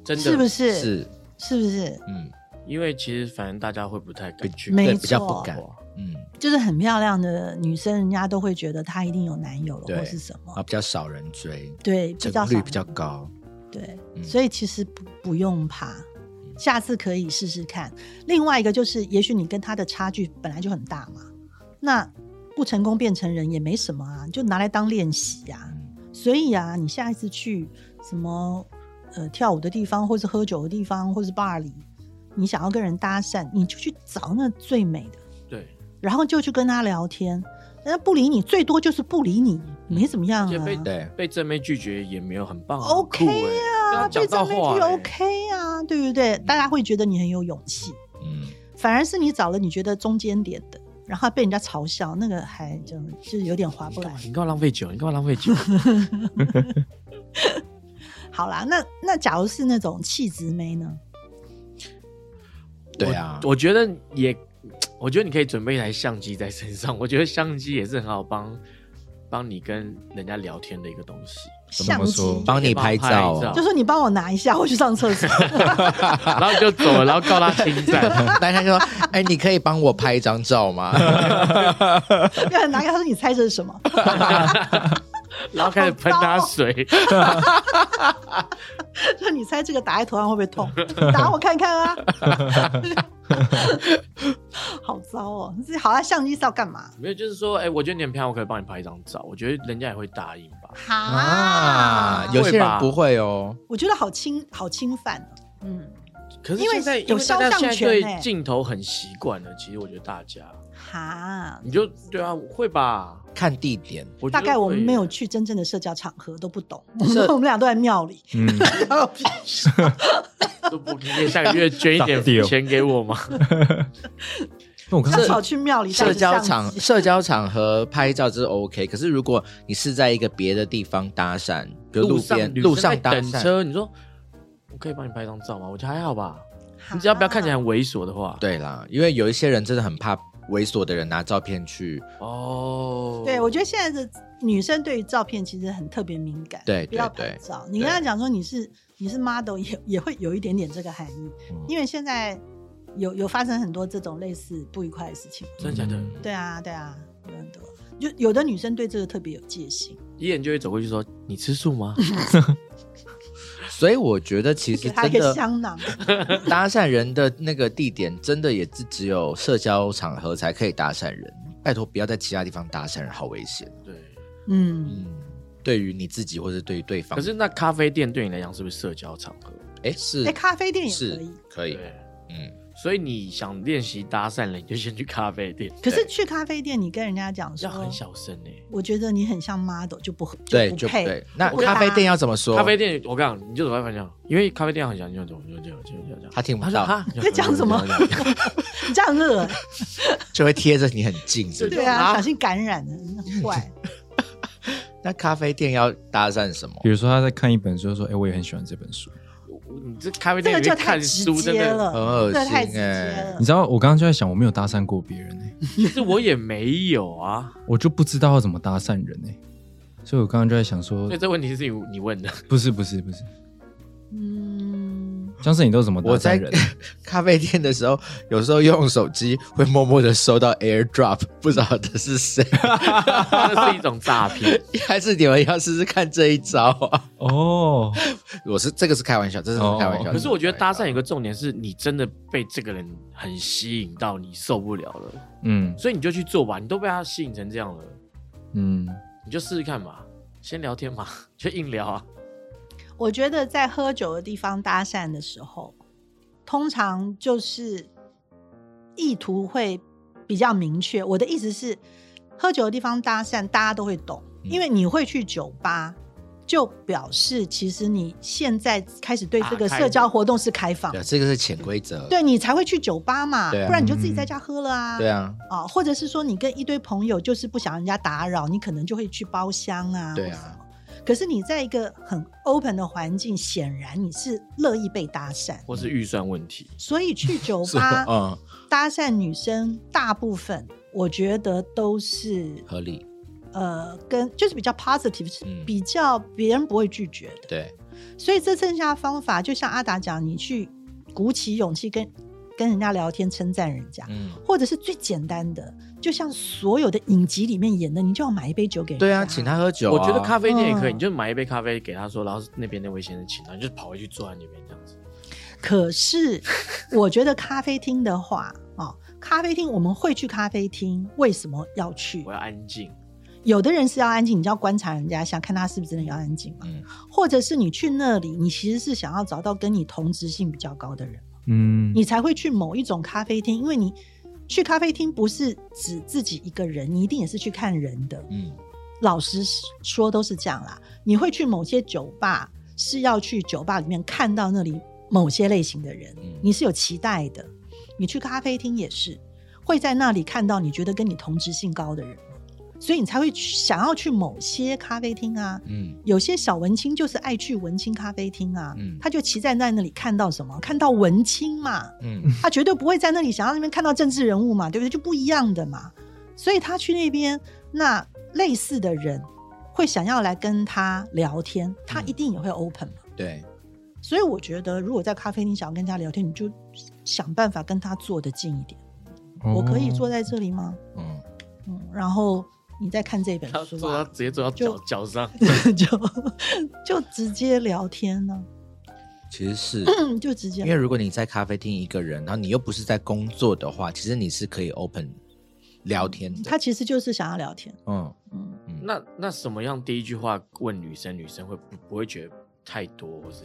真的是不是？是，是不是？嗯，因为其实反正大家会不太敢去，没对比较错。不敢，嗯。就是很漂亮的女生，人家都会觉得她一定有男友了对或是什么。啊，，比较少人追，对，比较率比较高。对，嗯。所以其实不不用怕，下次可以试试看。另外一个就是，也许你跟他的差距本来就很大嘛，那不成功变成人也没什么啊，就拿来当练习呀、嗯所以啊，你下一次去什么呃跳舞的地方，或是喝酒的地方，或是 bar 里，你想要跟人搭讪，你就去找那最美的，对，然后就去跟他聊天。人家不理你，最多就是不理你，没怎么样啊。被对被正妹拒绝也没有很棒 OK 很欸啊，被正妹拒到话欸 OK 啊，对不对？大家会觉得你很有勇气，嗯反而是你找了你觉得中间点的，然后被人家嘲笑，那个还真的就是有点划不来。你干嘛浪费酒？你干嘛浪费酒？好啦，那那假如是那种气质妹呢？对啊我，我觉得也，我觉得你可以准备一台相机在身上。我觉得相机也是很好帮帮你跟人家聊天的一个东西。怎么相机，说帮你拍照就说你帮我拿一下，我去上厕所。然后就走了，然后告他侵占。大家说，哎，你可以帮我拍一张照吗？要拿给他说你猜这是什么？然后开始喷他水，说你猜这个打在头上会不会痛？打我看看啊！好糟哦！这好啊，相机是要干嘛？没有，就是说，哎、我觉得你很漂亮，我可以帮你拍一张照。我觉得人家也会答应吧。哈啊，有些人不会哦。我觉得好侵好侵犯哦。嗯，可是现在，有因为大家肖像现在权欸对镜头很习惯了，其实我觉得大家，哈，你就对啊，会吧？看地点，我大概我们会没有去真正的社交场合，都不懂。社 我们俩都在庙里。嗯，都不，你可以下个月捐一大点丢钱给我吗？那我刚跑去庙里社交场社交场合拍照这是 OK，可是如果你是在一个别的地方搭讪，比如路上边路上搭车，你说我可以帮你拍张照吗？我觉得还好吧，你只要不要看起来很猥琐的话。对啦，因为有一些人真的很怕猥琐的人拿照片去，哦，对，我觉得现在的女生对于照片其实很特别敏感，对不要对对拍照。你跟她讲说你是你是 model，也也会有一点点这个含义，嗯。因为现在有有发生很多这种类似不愉快的事情。真的假的？嗯。对啊，对啊，有很多，就有的女生对这个特别有戒心，一眼就会走过去说：“你吃素吗 所以我觉得其实真的香囊。搭讪人的那个地点，真的也是只有社交场合才可以搭讪人。拜托，不要在其他地方搭讪人，好危险。？”对。嗯，嗯，对于你自己或者对于对方，可是那咖啡店对你来讲是不是社交场合？哎是哎，咖啡店也是可以。可以，嗯，所以你想练习搭讪了，你就先去咖啡店，可是去咖啡店，你跟人家讲说要，很小声呢。我觉得你很像 model，就不对，不配。对。那咖啡店要怎么说？咖啡店，我跟你讲，你就走在方向，因为咖啡店很小，你就走，你就就这样，他听不到，你在讲什么你这样恶，就会贴着你很近，是不是？对啊，啊小心感染了，很怪。那咖啡店要搭讪什么？比如说他在看一本书，说：“哎、我也很喜欢这本书。你这咖啡这个就店里面看太直书，真的，接了，很恶心这个太直接欸。你。知道，我刚刚就在想，我没有搭讪过别人哎、其实我也没有啊。我就不知道要怎么搭讪人哎、所以我刚刚就在想说所以，这问题是你你问的，不是不是不是，嗯，江是你都怎么搭我在？咖啡店的时候，有时候用手机会默默的收到 AirDrop，不知道的是谁，这是一种诈骗。还是你们要试试看这一招啊？哦，我是这个是开玩笑，这是开玩笑。可是我觉得搭讪有个重点是你真的被这个人很吸引到，你受不了了，嗯所以你就去做吧。你都被他吸引成这样了，嗯，你就试试看嘛，先聊天嘛，就硬聊啊。我觉得在喝酒的地方搭讪的时候，通常就是意图会比较明确。我的意思是，喝酒的地方搭讪，大家都会懂，嗯因为你会去酒吧，就表示其实你现在开始对这个社交活动是开放对，，这个是潜规则。对你才会去酒吧嘛，对啊不然你就自己在家喝了啊。对啊，啊，或者是说你跟一堆朋友就是不想人家打扰，你可能就会去包厢啊，对啊。可是你在一个很 open 的环境，显然你是乐意被搭讪，或是预算问题，所以去酒吧 嗯，搭讪女生，大部分我觉得都是合理。呃，跟就是比较 positive，是嗯。比较别人不会拒绝的。对，所以这剩下的方法，就像阿达讲，你去鼓起勇气跟跟人家聊天，称赞人家，嗯，或者是最简单的，就像所有的影集里面演的，你就要买一杯酒给人家。对啊，请他喝酒啊。我觉得咖啡店也可以，嗯你就买一杯咖啡给他说，然后那边那位先生请他，你就跑回去坐在那边这样子。可是我觉得咖啡厅的话，哦，咖啡厅我们会去咖啡厅，为什么要去我？要安静，有的人是要安静，你就要观察人家想，看他是不是真的要安静嘛。嗯或者是你去那里，你其实是想要找到跟你同质性比较高的人，嗯，你才会去某一种咖啡厅，因为你去咖啡厅不是指自己一个人，你一定也是去看人的。嗯，老实说都是这样啦。你会去某些酒吧，是要去酒吧里面看到那里某些类型的人，嗯你是有期待的。你去咖啡厅也是会在那里看到你觉得跟你同质性高的人，所以你才会想要去某些咖啡厅啊。嗯有些小文青就是爱去文青咖啡厅啊，嗯他就骑在那那里看到什么？看到文青嘛，嗯他绝对不会在那里想要那边看到政治人物嘛，对不对？就不一样的嘛。所以他去那边，那类似的人会想要来跟他聊天，他一定也会 open 嘛。对，所以我觉得，如果在咖啡厅想要跟人家聊天，你就想办法跟他坐得近一点。我可以坐在这里吗？嗯嗯，然后你在看这本他书啊，坐到直接坐到脚脚上，就就直接聊天呢、其实是 就直接因为如果你在咖啡厅一个人，然后你又不是在工作的话，其实你是可以 open 聊天的。他其实就是想要聊天，嗯，嗯，那那什么样第一句话问女生，女生会不不会觉得太多，或是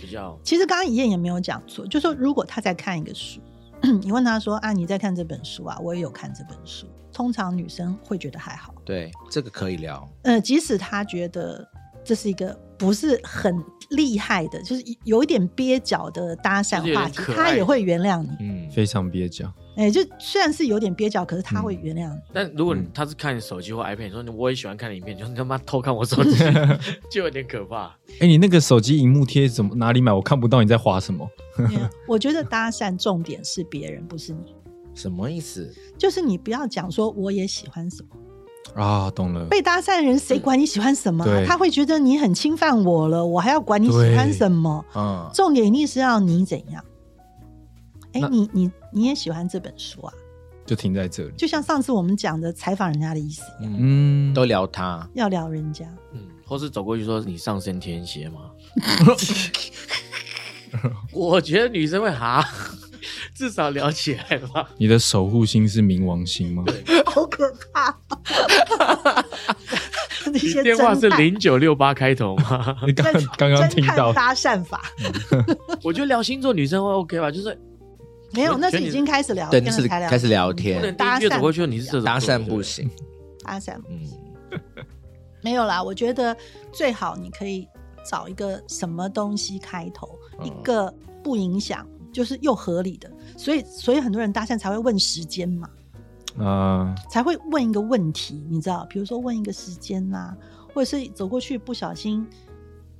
比较其实刚刚一燕也没有讲错，就说如果他在看一个书，你问他说啊你在看这本书啊，我也有看这本书，通常女生会觉得还好，对，这个可以聊。呃，即使她觉得这是一个不是很厉害的，就是有一点蹩脚的搭讪话题，点可爱他也会原谅你。嗯，非常蹩脚。哎、就虽然是有点蹩脚，可是他会原谅你。但如果你嗯他是看手机或 iPad，你说我也喜欢看影片，就你他妈偷看我手机，就有点可怕。哎、你那个手机荧幕贴怎么哪里买？我看不到你在划什么。我觉得搭讪重点是别人，不是你。什么意思？就是你不要讲说我也喜欢什么，啊，懂了。被搭讪的人谁管你喜欢什么、啊？他会觉得你很侵犯我了，我还要管你喜欢什么？嗯，重点一定是要你怎样。哎、那你你你也喜欢这本书啊？就停在这里。就像上次我们讲的采访人家的意思一样，嗯，嗯，都聊他。要聊人家。嗯，或是走过去说你上升天蝎吗？我觉得女生会哈，至少聊起来吧。你的守护星是冥王星吗？好可怕！那你些电话是零九六八开头吗？你刚侦刚刚听到搭讪法 我觉得聊星座女生会 OK 吧，就是没有，那是已经开始聊对，天了，那是开始聊不能天，第一句走过去你是射手座搭讪不行。搭讪嗯，没有啦。我觉得最好你可以找一个什么东西开头，嗯一个不影响，就是又合理的。所以，所以很多人搭讪才会问时间嘛，啊、才会问一个问题，你知道，比如说问一个时间呐、或者是走过去不小心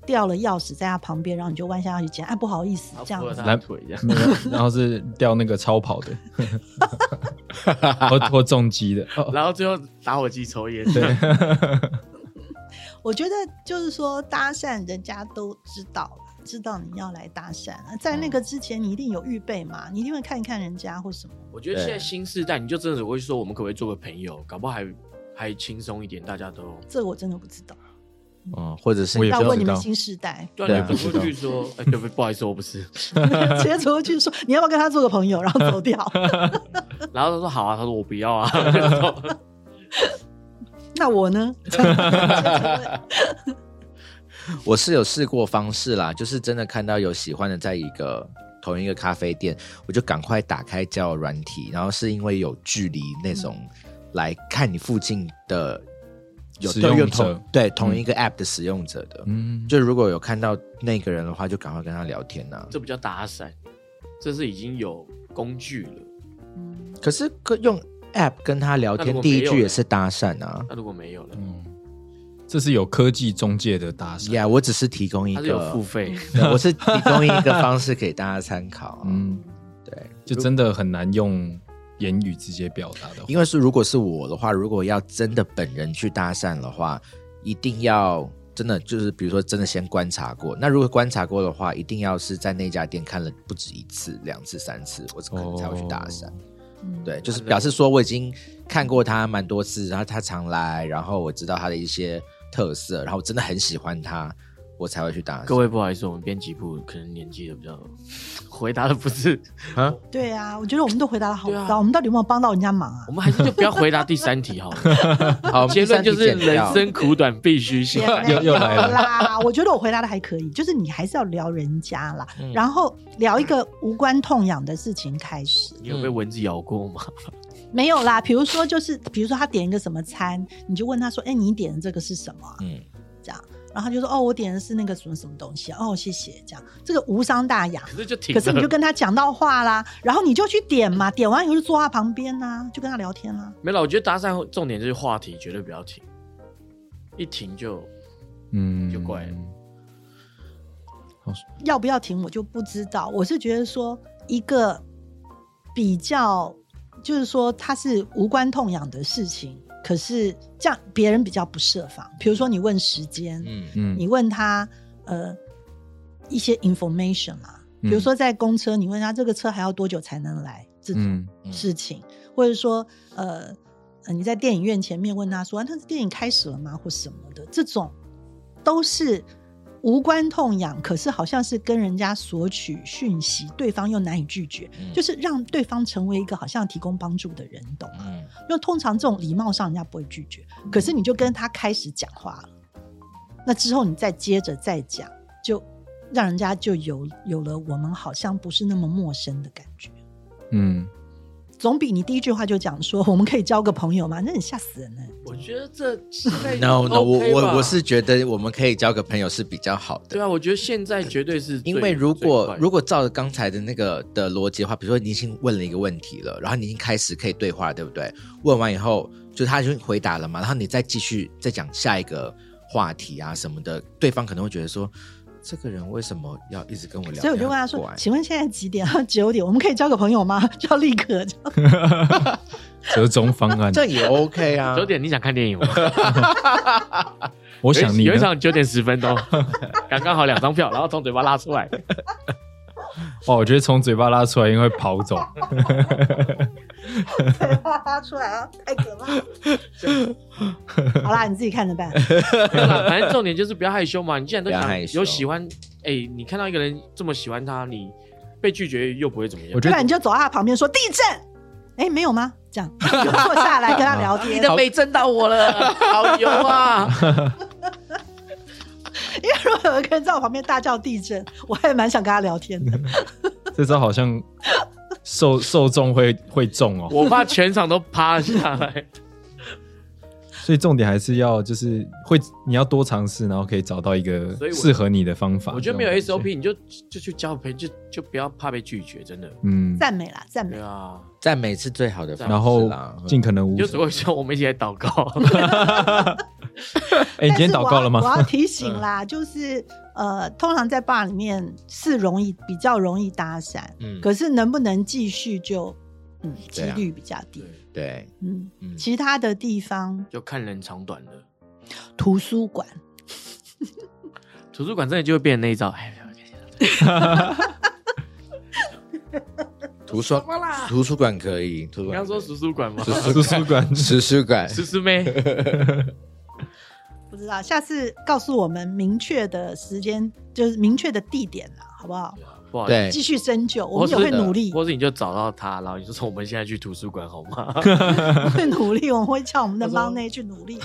掉了钥匙在他旁边，然后你就弯下腰去捡，哎，不好意思，这样子。扶了她的腿这样。没有，然后是掉那个超跑的，或或重机的。哦。然后最后打火机抽烟，对，我觉得就是说搭讪，人家都知道了，知道你要来搭讪了，在那个之前你一定有预备嘛，你一定会看一看人家或什么。我觉得现在新时代，你就真的只会说我们可不可以做个朋友，搞不好还还轻松一点，大家都这个我真的不知道，嗯，或者是我也要问你们新时代，对啊，对啊你走过去说，哎，对不不好意思，我不是。直接走过去说你要不要跟他做个朋友，然后走掉。然后他说好啊，他说我不要啊。那我呢？我是有试过方式啦，就是真的看到有喜欢的，在一个同一个咖啡店，我就赶快打开交友软体，然后是因为有距离那种来看你附近的有使用者同对同一个 app 的使用者的，嗯，就如果有看到那个人的话，就赶快跟他聊天呐、这不叫搭讪，这是已经有工具了。嗯可是跟用 app 跟他聊天，第一句也是搭讪啊。那如果没有了，嗯，这是有科技中介的搭讪。呀、我只是提供一个有付，费，我是提供一个方式给大家参考。嗯，嗯，对，就真的很难用言语直接表达的话。因为是如果是我的话，如果要真的本人去搭讪的话，一定要真的就是比如说真的先观察过。那如果观察过的话，一定要是在那家店看了不止一次、两次、三次，我可能才会去搭讪。嗯对，就是表示说我已经看过他蛮多次，然后他常来，然后我知道他的一些特色，然后我真的很喜欢他，我才会去打。各位不好意思，我们编辑部可能年纪的比较，回答的不是，啊，对啊，我觉得我们都回答的好对啊，我们到底有没有帮到人家忙啊我？们还是就不要回答第三题好了。好，我们结论就是人生苦短，必须行。又又来了啦！我觉得我回答的还可以，就是你还是要聊人家啦，嗯然后聊一个无关痛痒的事情开始。你有被蚊子咬过吗？没有啦，比如说就是，比如说他点一个什么餐，你就问他说：“哎、你点的这个是什么、啊？”嗯，这样，然后他就说：“哦，我点的是那个什么什么东西啊。”哦，谢谢。这样，这个无伤大雅。可是就停。可是你就跟他讲到话啦，然后你就去点嘛，点完以后就坐他旁边啦，就跟他聊天啦。没了。我觉得搭讪重点就是话题绝对不要停，一停就嗯，就怪了要不要停我就不知道。我是觉得说一个比较，就是说它是无关痛痒的事情，可是这样别人比较不设防。比如说你问时间，嗯嗯你问他呃一些 information 啊，比如嗯说在公车，你问他这个车还要多久才能来这种嗯事情，或者说呃呃你在电影院前面问他说：“啊那电影开始了吗？”或什么的，这种都是无关痛痒，可是好像是跟人家索取讯息，对方又难以拒绝，嗯就是让对方成为一个好像提供帮助的人，懂吗？嗯因为通常这种礼貌上人家不会拒绝，可是你就跟他开始讲话了，那之后你再接着再讲，就让人家就有有了我们好像不是那么陌生的感觉。嗯，总比你第一句话就讲说 我们可以交个朋友嘛？那很吓死人呢、我觉得这现在 No No，我我我是觉得我们可以交个朋友是比较好的对。啊，我觉得现在绝对是，因为如果如果照着刚才的那个的逻辑的话，比如说你已经问了一个问题了，然后你已经开始可以对话，对不对？问完以后，就他就回答了嘛，然后你再继续再讲下一个话题啊什么的，对方可能会觉得说，这个人为什么要一直跟我聊？所以我就问他说：“请问现在几点？” 九点，我们可以交个朋友吗？就要立刻就折 中方案。这也 OK 啊。九点你想看电影吗？我想你呢有一场九点十分钟，刚刚好两张票，然后从嘴巴拉出来。哦，我觉得从嘴巴拉出来应该会跑走。嘴巴拉出来啊，太可怕了。好啦，你自己看着办。没有啦，反正重点就是不要害羞嘛。你既然都想 有喜欢，哎、你看到一个人这么喜欢他，你被拒绝又不会怎么样我。觉得不然你就走到他旁边说地震。哎，没有吗？这样就 坐下来跟他聊天。你的美震到我了，好油啊！因为如果有一个人在我旁边大叫地震，我还蛮想跟他聊天的。这招好像受受众会会中哦，我怕全场都趴下来。所以重点还是要就是会你要多尝试，然后可以找到一个适合你的方法。我觉得没有 SOP，你就就去交朋友，就就不要怕被拒绝，真的。嗯，赞美啦，赞美对。啊，赞美是最好的方式啦，然后尽可能无你就只会说我们一起来祷告。哎，你今天祷告了吗我？要提醒啦，就是呃，通常在 bar 里面是容易比较容易搭讪，嗯可是能不能继续就嗯几率比较低。对，嗯，嗯，其他的地方。就看人长短了。图书馆。图书馆真的就会变成那一招，哎，图书图书馆可以，图书馆你刚说图书馆吗？图书馆。图书馆。图书妹，不知道，下次告诉我们明确的时间，就是明确的地点啦，好不好？不好意思，对继续深究，我们也会努力，或是你就找到他，然后你就说我们现在去图书馆好吗？我 会努力，我们会叫我们的帮内去努力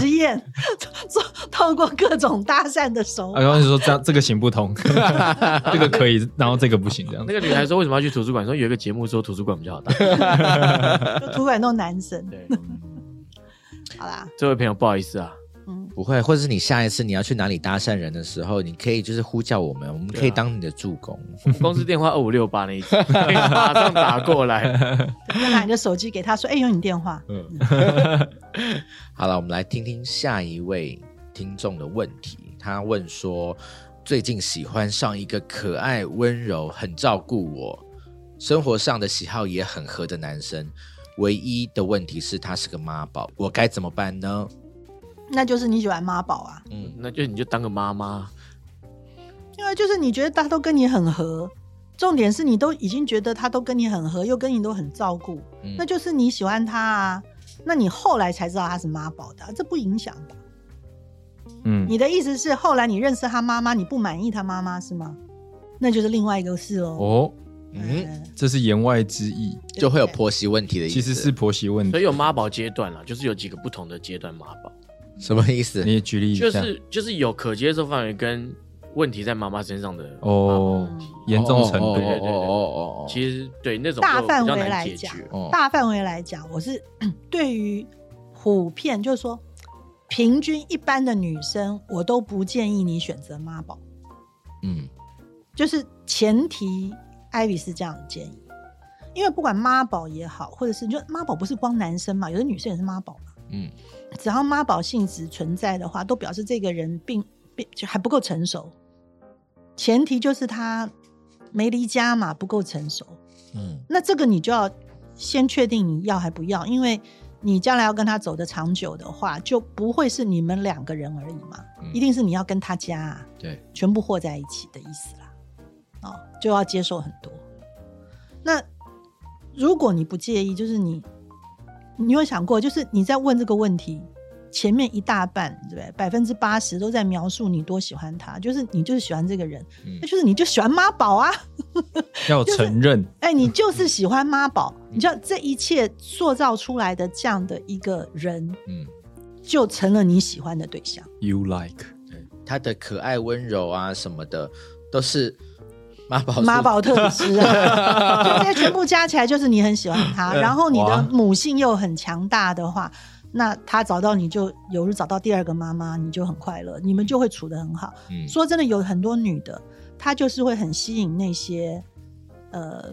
实验，做透过各种搭讪的手啊，法。然后就说这样这个行不通，这个可以，然后这个不行，这样那个女孩说为什么要去图书馆？说有一个节目说图书馆比较好搭。就图书馆都是男生，对，好啦，这位朋友不好意思啊，嗯，不会，或者是你下一次你要去哪里搭讪人的时候，你可以就是呼叫我们，我们可以当你的助攻。公司电话二五六八那一次，可以 马上打过来。就拿你的手机给他说：“哎、有你电话。嗯 好了，我们来听听下一位听众的问题。他问说，最近喜欢上一个可爱、温柔、很照顾我，生活上的喜好也很合的男生。唯一的问题是他是个妈宝，我该怎么办呢？”那就是你喜欢妈宝啊，嗯，那就你就当个妈妈，因为就是你觉得他都跟你很合，重点是你都已经觉得他都跟你很合，又跟你都很照顾，嗯那就是你喜欢他啊。那你后来才知道他是妈宝的啊、这不影响吧？嗯，你的意思是后来你认识他妈妈，你不满意他妈妈是吗？那就是另外一个事喽。哦，嗯，嗯，这是言外之意，就会有婆媳问题的意思。其实是婆媳问题。所以有妈宝阶段啦，就是有几个不同的阶段妈宝，什么意思？你举例一下，就是就是有可接受范围跟问题在妈妈身上的哦嗯，严重程度。哦哦对对对。哦哦哦哦，其实对那种大范围来讲大范围来讲，我是 对于普遍，就是说平均一般的女生，我都不建议你选择妈宝。嗯。就是前提，艾比是这样建议，因为不管妈宝也好，或者是就妈宝不是光男生嘛，有的女生也是妈宝嘛，嗯只要妈宝性质存在的话，都表示这个人并并就还不够成熟。前提就是他没离家嘛，不够成熟。嗯那这个你就要先确定你要还不要，因为你将来要跟他走的长久的话，就不会是你们两个人而已嘛，嗯一定是你要跟他家、啊、对，全部和在一起的意思啦。哦，就要接受很多。那如果你不介意，就是你你有想过，就是你在问这个问题，前面一大半，对不对？百分之八十都在描述你多喜欢他，就是你就是喜欢这个人，嗯。那就是你就喜欢妈宝啊，要承认，哎，你就是喜欢妈宝，你知道这一切塑造出来的这样的一个人，嗯，就成了你喜欢的对象。You like，他的可爱温柔啊什么的，都是妈宝妈宝特质啊，这些全部加起来就是你很喜欢他，然后你的母性又很强大的话，那他找到你就有日找到第二个妈妈，你就很快乐，你们就会处得很好。嗯。说真的，有很多女的，她就是会很吸引那些呃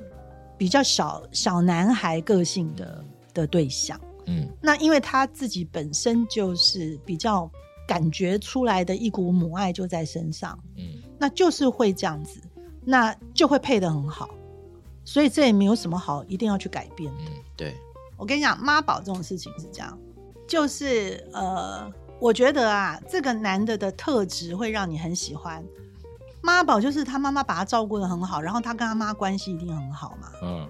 比较小小男孩个性的的对象。嗯。那因为她自己本身就是比较感觉出来的一股母爱就在身上，嗯。那就是会这样子，那就会配得很好。所以这也没有什么好一定要去改变的。嗯，对，我跟你讲，妈宝这种事情是这样，就是呃，我觉得啊，这个男的的特质会让你很喜欢。妈宝就是他妈妈把他照顾的很好，然后他跟他妈关系一定很好嘛。嗯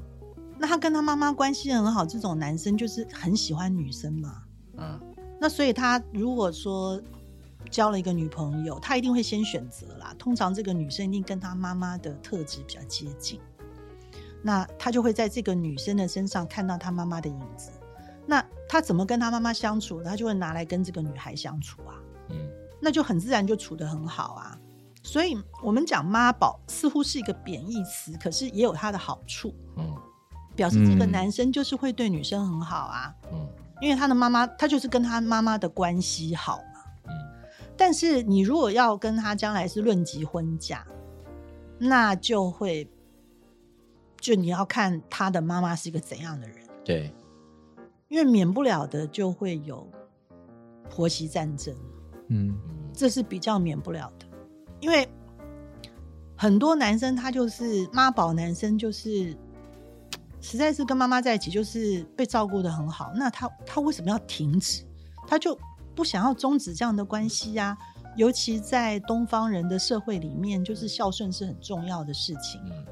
那他跟他妈妈关系很好，这种男生就是很喜欢女生嘛。嗯那所以他如果说交了一个女朋友，他一定会先选择啦。通常这个女生一定跟他妈妈的特质比较接近，那他就会在这个女生的身上看到他妈妈的影子。那他怎么跟他妈妈相处，他就会拿来跟这个女孩相处啊，嗯那就很自然就处得很好啊。所以我们讲妈宝似乎是一个贬义词，可是也有它的好处，嗯表示这个嗯男生就是会对女生很好啊。嗯因为他的妈妈，他就是跟他妈妈的关系好但是你如果要跟他将来是论及婚嫁，那就会，就你要看他的妈妈是一个怎样的人，对，因为免不了的就会有婆媳战争，嗯嗯这是比较免不了的。因为很多男生他就是妈宝男生，就是实在是跟妈妈在一起，就是被照顾的很好。那他他为什么要停止？他就不想要终止这样的关系呀、尤其在东方人的社会里面，就是孝顺是很重要的事情。嗯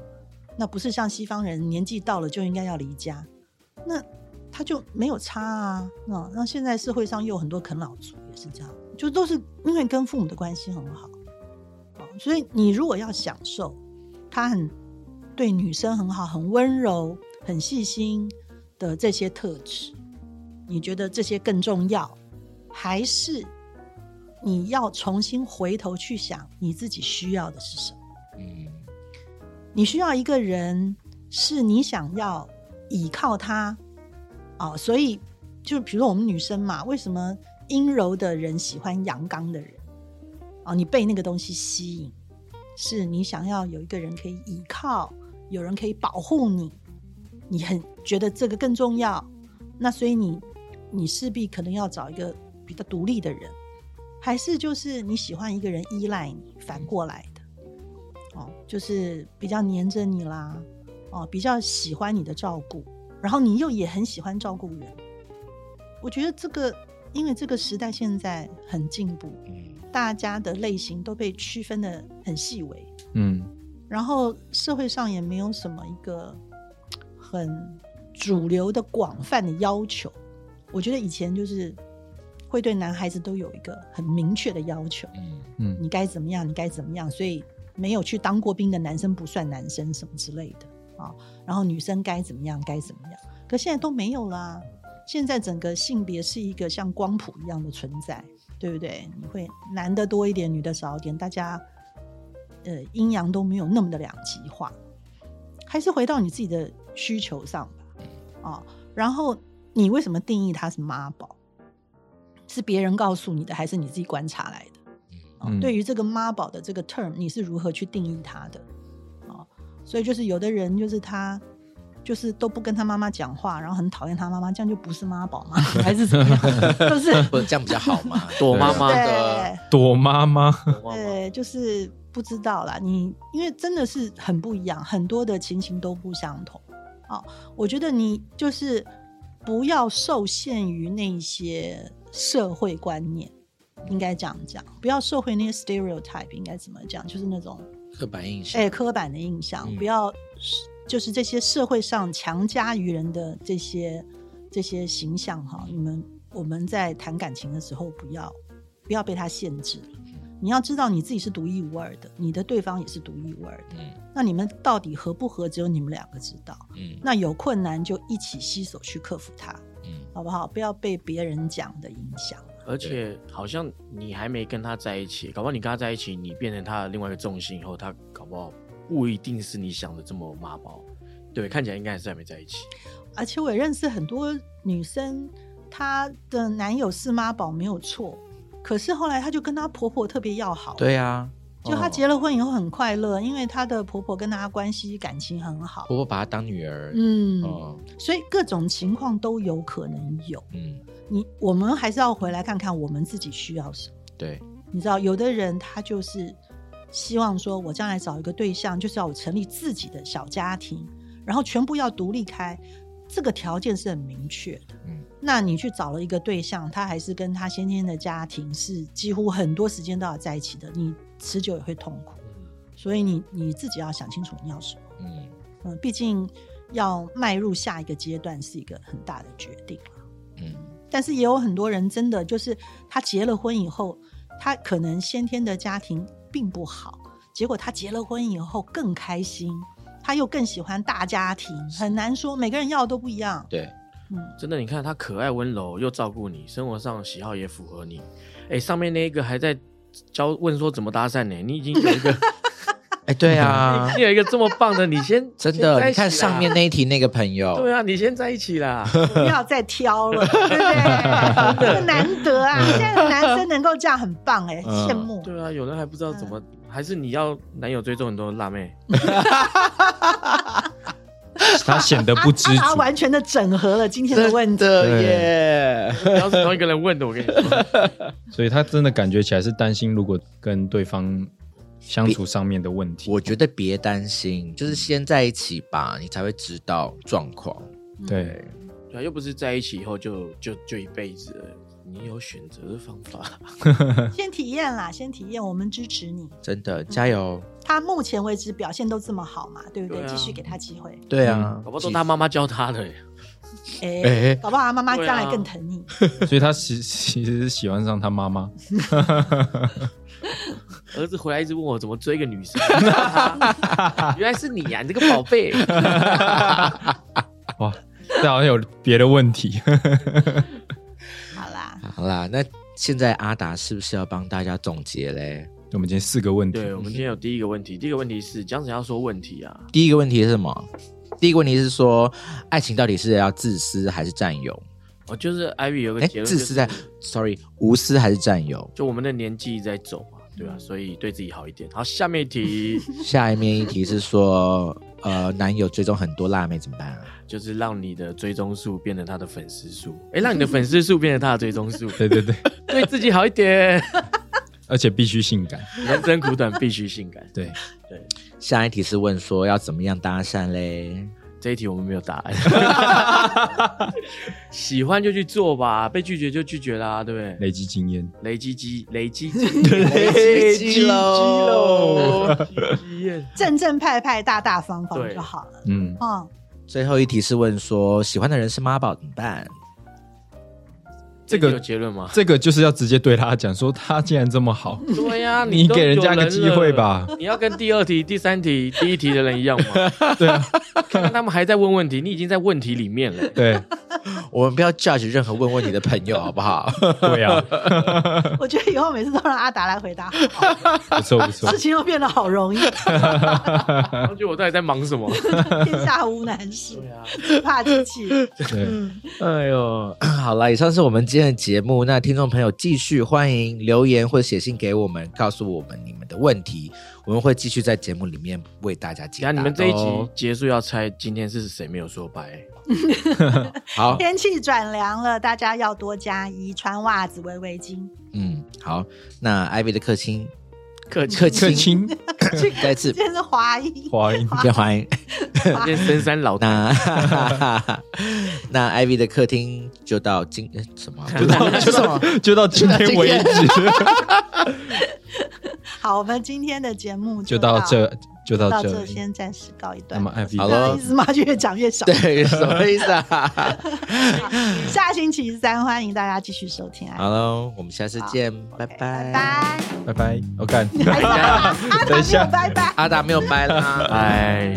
那不是像西方人年纪到了就应该要离家，那他就没有差啊。那那现在社会上又有很多啃老族也是这样，就都是因为跟父母的关系很好，哦所以你如果要享受他很对女生很好、很温柔、很细心的这些特质，你觉得这些更重要，还是你要重新回头去想你自己需要的是什么？嗯你需要一个人，是你想要倚靠他哦，所以就比如说我们女生嘛，为什么阴柔的人喜欢阳刚的人？哦，你被那个东西吸引，是你想要有一个人可以依靠，有人可以保护你，你很觉得这个更重要，那所以你你势必可能要找一个比较独立的人，还是就是你喜欢一个人依赖你，反过来的。哦，就是比较黏着你啦，哦，比较喜欢你的照顾，然后你又也很喜欢照顾人。我觉得这个，因为这个时代现在很进步，嗯大家的类型都被区分的很细微，嗯然后社会上也没有什么一个很主流的广泛的要求。我觉得以前就是会对男孩子都有一个很明确的要求。嗯嗯你该怎么样，你该怎么样，所以没有去当过兵的男生不算男生什么之类的啊。然后女生该怎么样，该怎么样，可现在都没有啦。现在整个性别是一个像光谱一样的存在，对不对？你会男的多一点，女的少一点，大家呃阴阳都没有那么的两极化，还是回到你自己的需求上吧。啊，然后你为什么定义他是妈宝？是别人告诉你的，还是你自己观察来的？哦嗯对于这个妈宝的这个 term，你是如何去定义它的？哦，所以就是有的人就是他就是都不跟他妈妈讲话，然后很讨厌他妈妈，这样就不是妈宝吗？还是怎么样？就是不这样比较好嘛？躲妈妈的躲妈妈，躲妈妈对，就是不知道啦。你因为真的是很不一样，很多的情形都不相同。哦，我觉得你就是不要受限于那些社会观念，应该这样讲，不要社会那些 stereotype，应该怎么讲？就是那种刻板印象哎、，刻板的印象，嗯不要就是这些社会上强加于人的这些这些形象哈，你们我们在谈感情的时候，不要不要被它限制了。你要知道你自己是独一无二的，你的对方也是独一无二的。嗯那你们到底合不合，只有你们两个知道。嗯那有困难就一起携手去克服它，嗯好不好？不要被别人讲的影响。而且好像你还没跟他在一起，搞不好你跟他在一起，你变成他的另外一个重心以后，他搞不好不一定是你想的这么妈宝，对，看起来应该还是还没在一起。而且我也认识很多女生，她的男友是妈宝没有错，可是后来她就跟她婆婆特别要好。对啊，就她哦结了婚以后很快乐，因为她的婆婆跟她关系感情很好。婆婆把她当女儿，嗯，哦，所以各种情况都有可能有。嗯，你我们还是要回来看看我们自己需要什么。对，你知道，有的人他就是希望说，我将来找一个对象，就是要我成立自己的小家庭，然后全部要独立开，这个条件是很明确的。嗯那你去找了一个对象，他还是跟他先天的家庭是几乎很多时间都要在一起的，你持久也会痛苦。所以你你自己要想清楚你要什么。嗯嗯、毕竟要迈入下一个阶段是一个很大的决定啊嗯但是也有很多人真的就是他结了婚以后，他可能先天的家庭并不好，结果他结了婚以后更开心，他又更喜欢大家庭，很难说，每个人要的都不一样。对，嗯，真的，你看他可爱温柔，又照顾你，生活上喜好也符合你。哎，上面那一个还在教问说怎么搭讪呢？你已经有一个，哎，对啊 你，有一个这么棒的，你先 真的，你看上面那一题那个朋友，对啊，你先在一起啦。不要再挑了，对不对？这难得啊！现在的男生能够这样很棒哎、嗯羡慕。对啊，有人还不知道怎么，还是你要男友追踪很多辣妹，他显得不知 他。完全的整合了今天的问题。的耶，不要是同一个人问的，我跟你说。所以他真的感觉起来是担心，如果跟对方相处上面的问题。我觉得别担心，就是先在一起吧，你才会知道状况。对，对啊，又不是在一起以后就就就一辈子了，你有选择的方法。先体验啦，先体验，我们支持你。真的，加油！他目前为止表现都这么好嘛，对不对？对啊继续给他机会。对啊，搞不好都他妈妈教他的耶。哎、哎搞不好他妈妈将来更疼你。所以他其其实是喜欢上他妈妈。儿子回来一直问我怎么追一个女生，原来是你呀、你这个宝贝。哇，这好像有别的问题。好啦，那现在阿达是不是要帮大家总结嘞？我们今天四个问题，对，我们今天有第一个问题，第一个问题是姜子牙说问题啊，第一个问题是什么？第一个问题是说，爱情到底是要自私还是占有？哦，就是 Ivy 有个哎，结论、自私在，sorry，无私还是占有？就我们的年纪在走嘛，对吧、所以对自己好一点。好，下面一题 下面一题是说，呃，男友追踪很多辣妹怎么办啊？就是让你的追踪数变成他的粉丝数，哎，让你的粉丝数变成他的追踪数，对对对，对自己好一点。而且必须性感。人生苦短，必须性感。对，对，下一题是问说要怎么样搭讪嘞？这一题我们没有答案。喜欢就去做吧，被拒绝就拒绝啦，对不对？累积经验。累积积，累积积，累积喽喽，积正正派派、大大方方就好了。嗯，哦，最后一题是问说，喜欢的人是妈宝怎么办？这个有结论吗？这个就是要直接对他讲说，他既然这么好，对呀、你都给人家个有机会吧你要跟第二题、第三题、第一题的人一样吗？对啊，看看他们还在问问题，你已经在问题里面了。对我们不要 judge 任何问问题的朋友，好不好？对啊，我觉得以后每次都让阿达来回答，好好不错不错事，情又变得好容易，然后觉得我到底在忙什么？天下无难事，对啊，只怕机器。对，嗯，哎呦，好了，以上是我们今天的节目。那听众朋友继续欢迎留言或写信给我们，告诉我们你们的问题，我们会继续在节目里面为大家解答的哦。等下你们这一集结束要猜今天是谁没有说拜。好，天气转凉了，大家要多加衣，穿袜子、围围巾。嗯，好。那 Ivy 的客卿，客客 客卿，再次今天是华音，华音，先欢迎。今天深山老大，那那 Ivy 的客厅就到今呃什么？不是就什么？就到今天为止。好，我们今天的节目就到到这，就到到这这，先暂时告一段那么。艾好了好意思吗？就越讲越少。对，什么意思啊？下星期三欢迎大家继续收听。好喽，我们下次见，拜 OK，拜。拜拜。拜拜，我干，哎呀 阿达没等一下有拜拜。阿达没有拜啦。哎。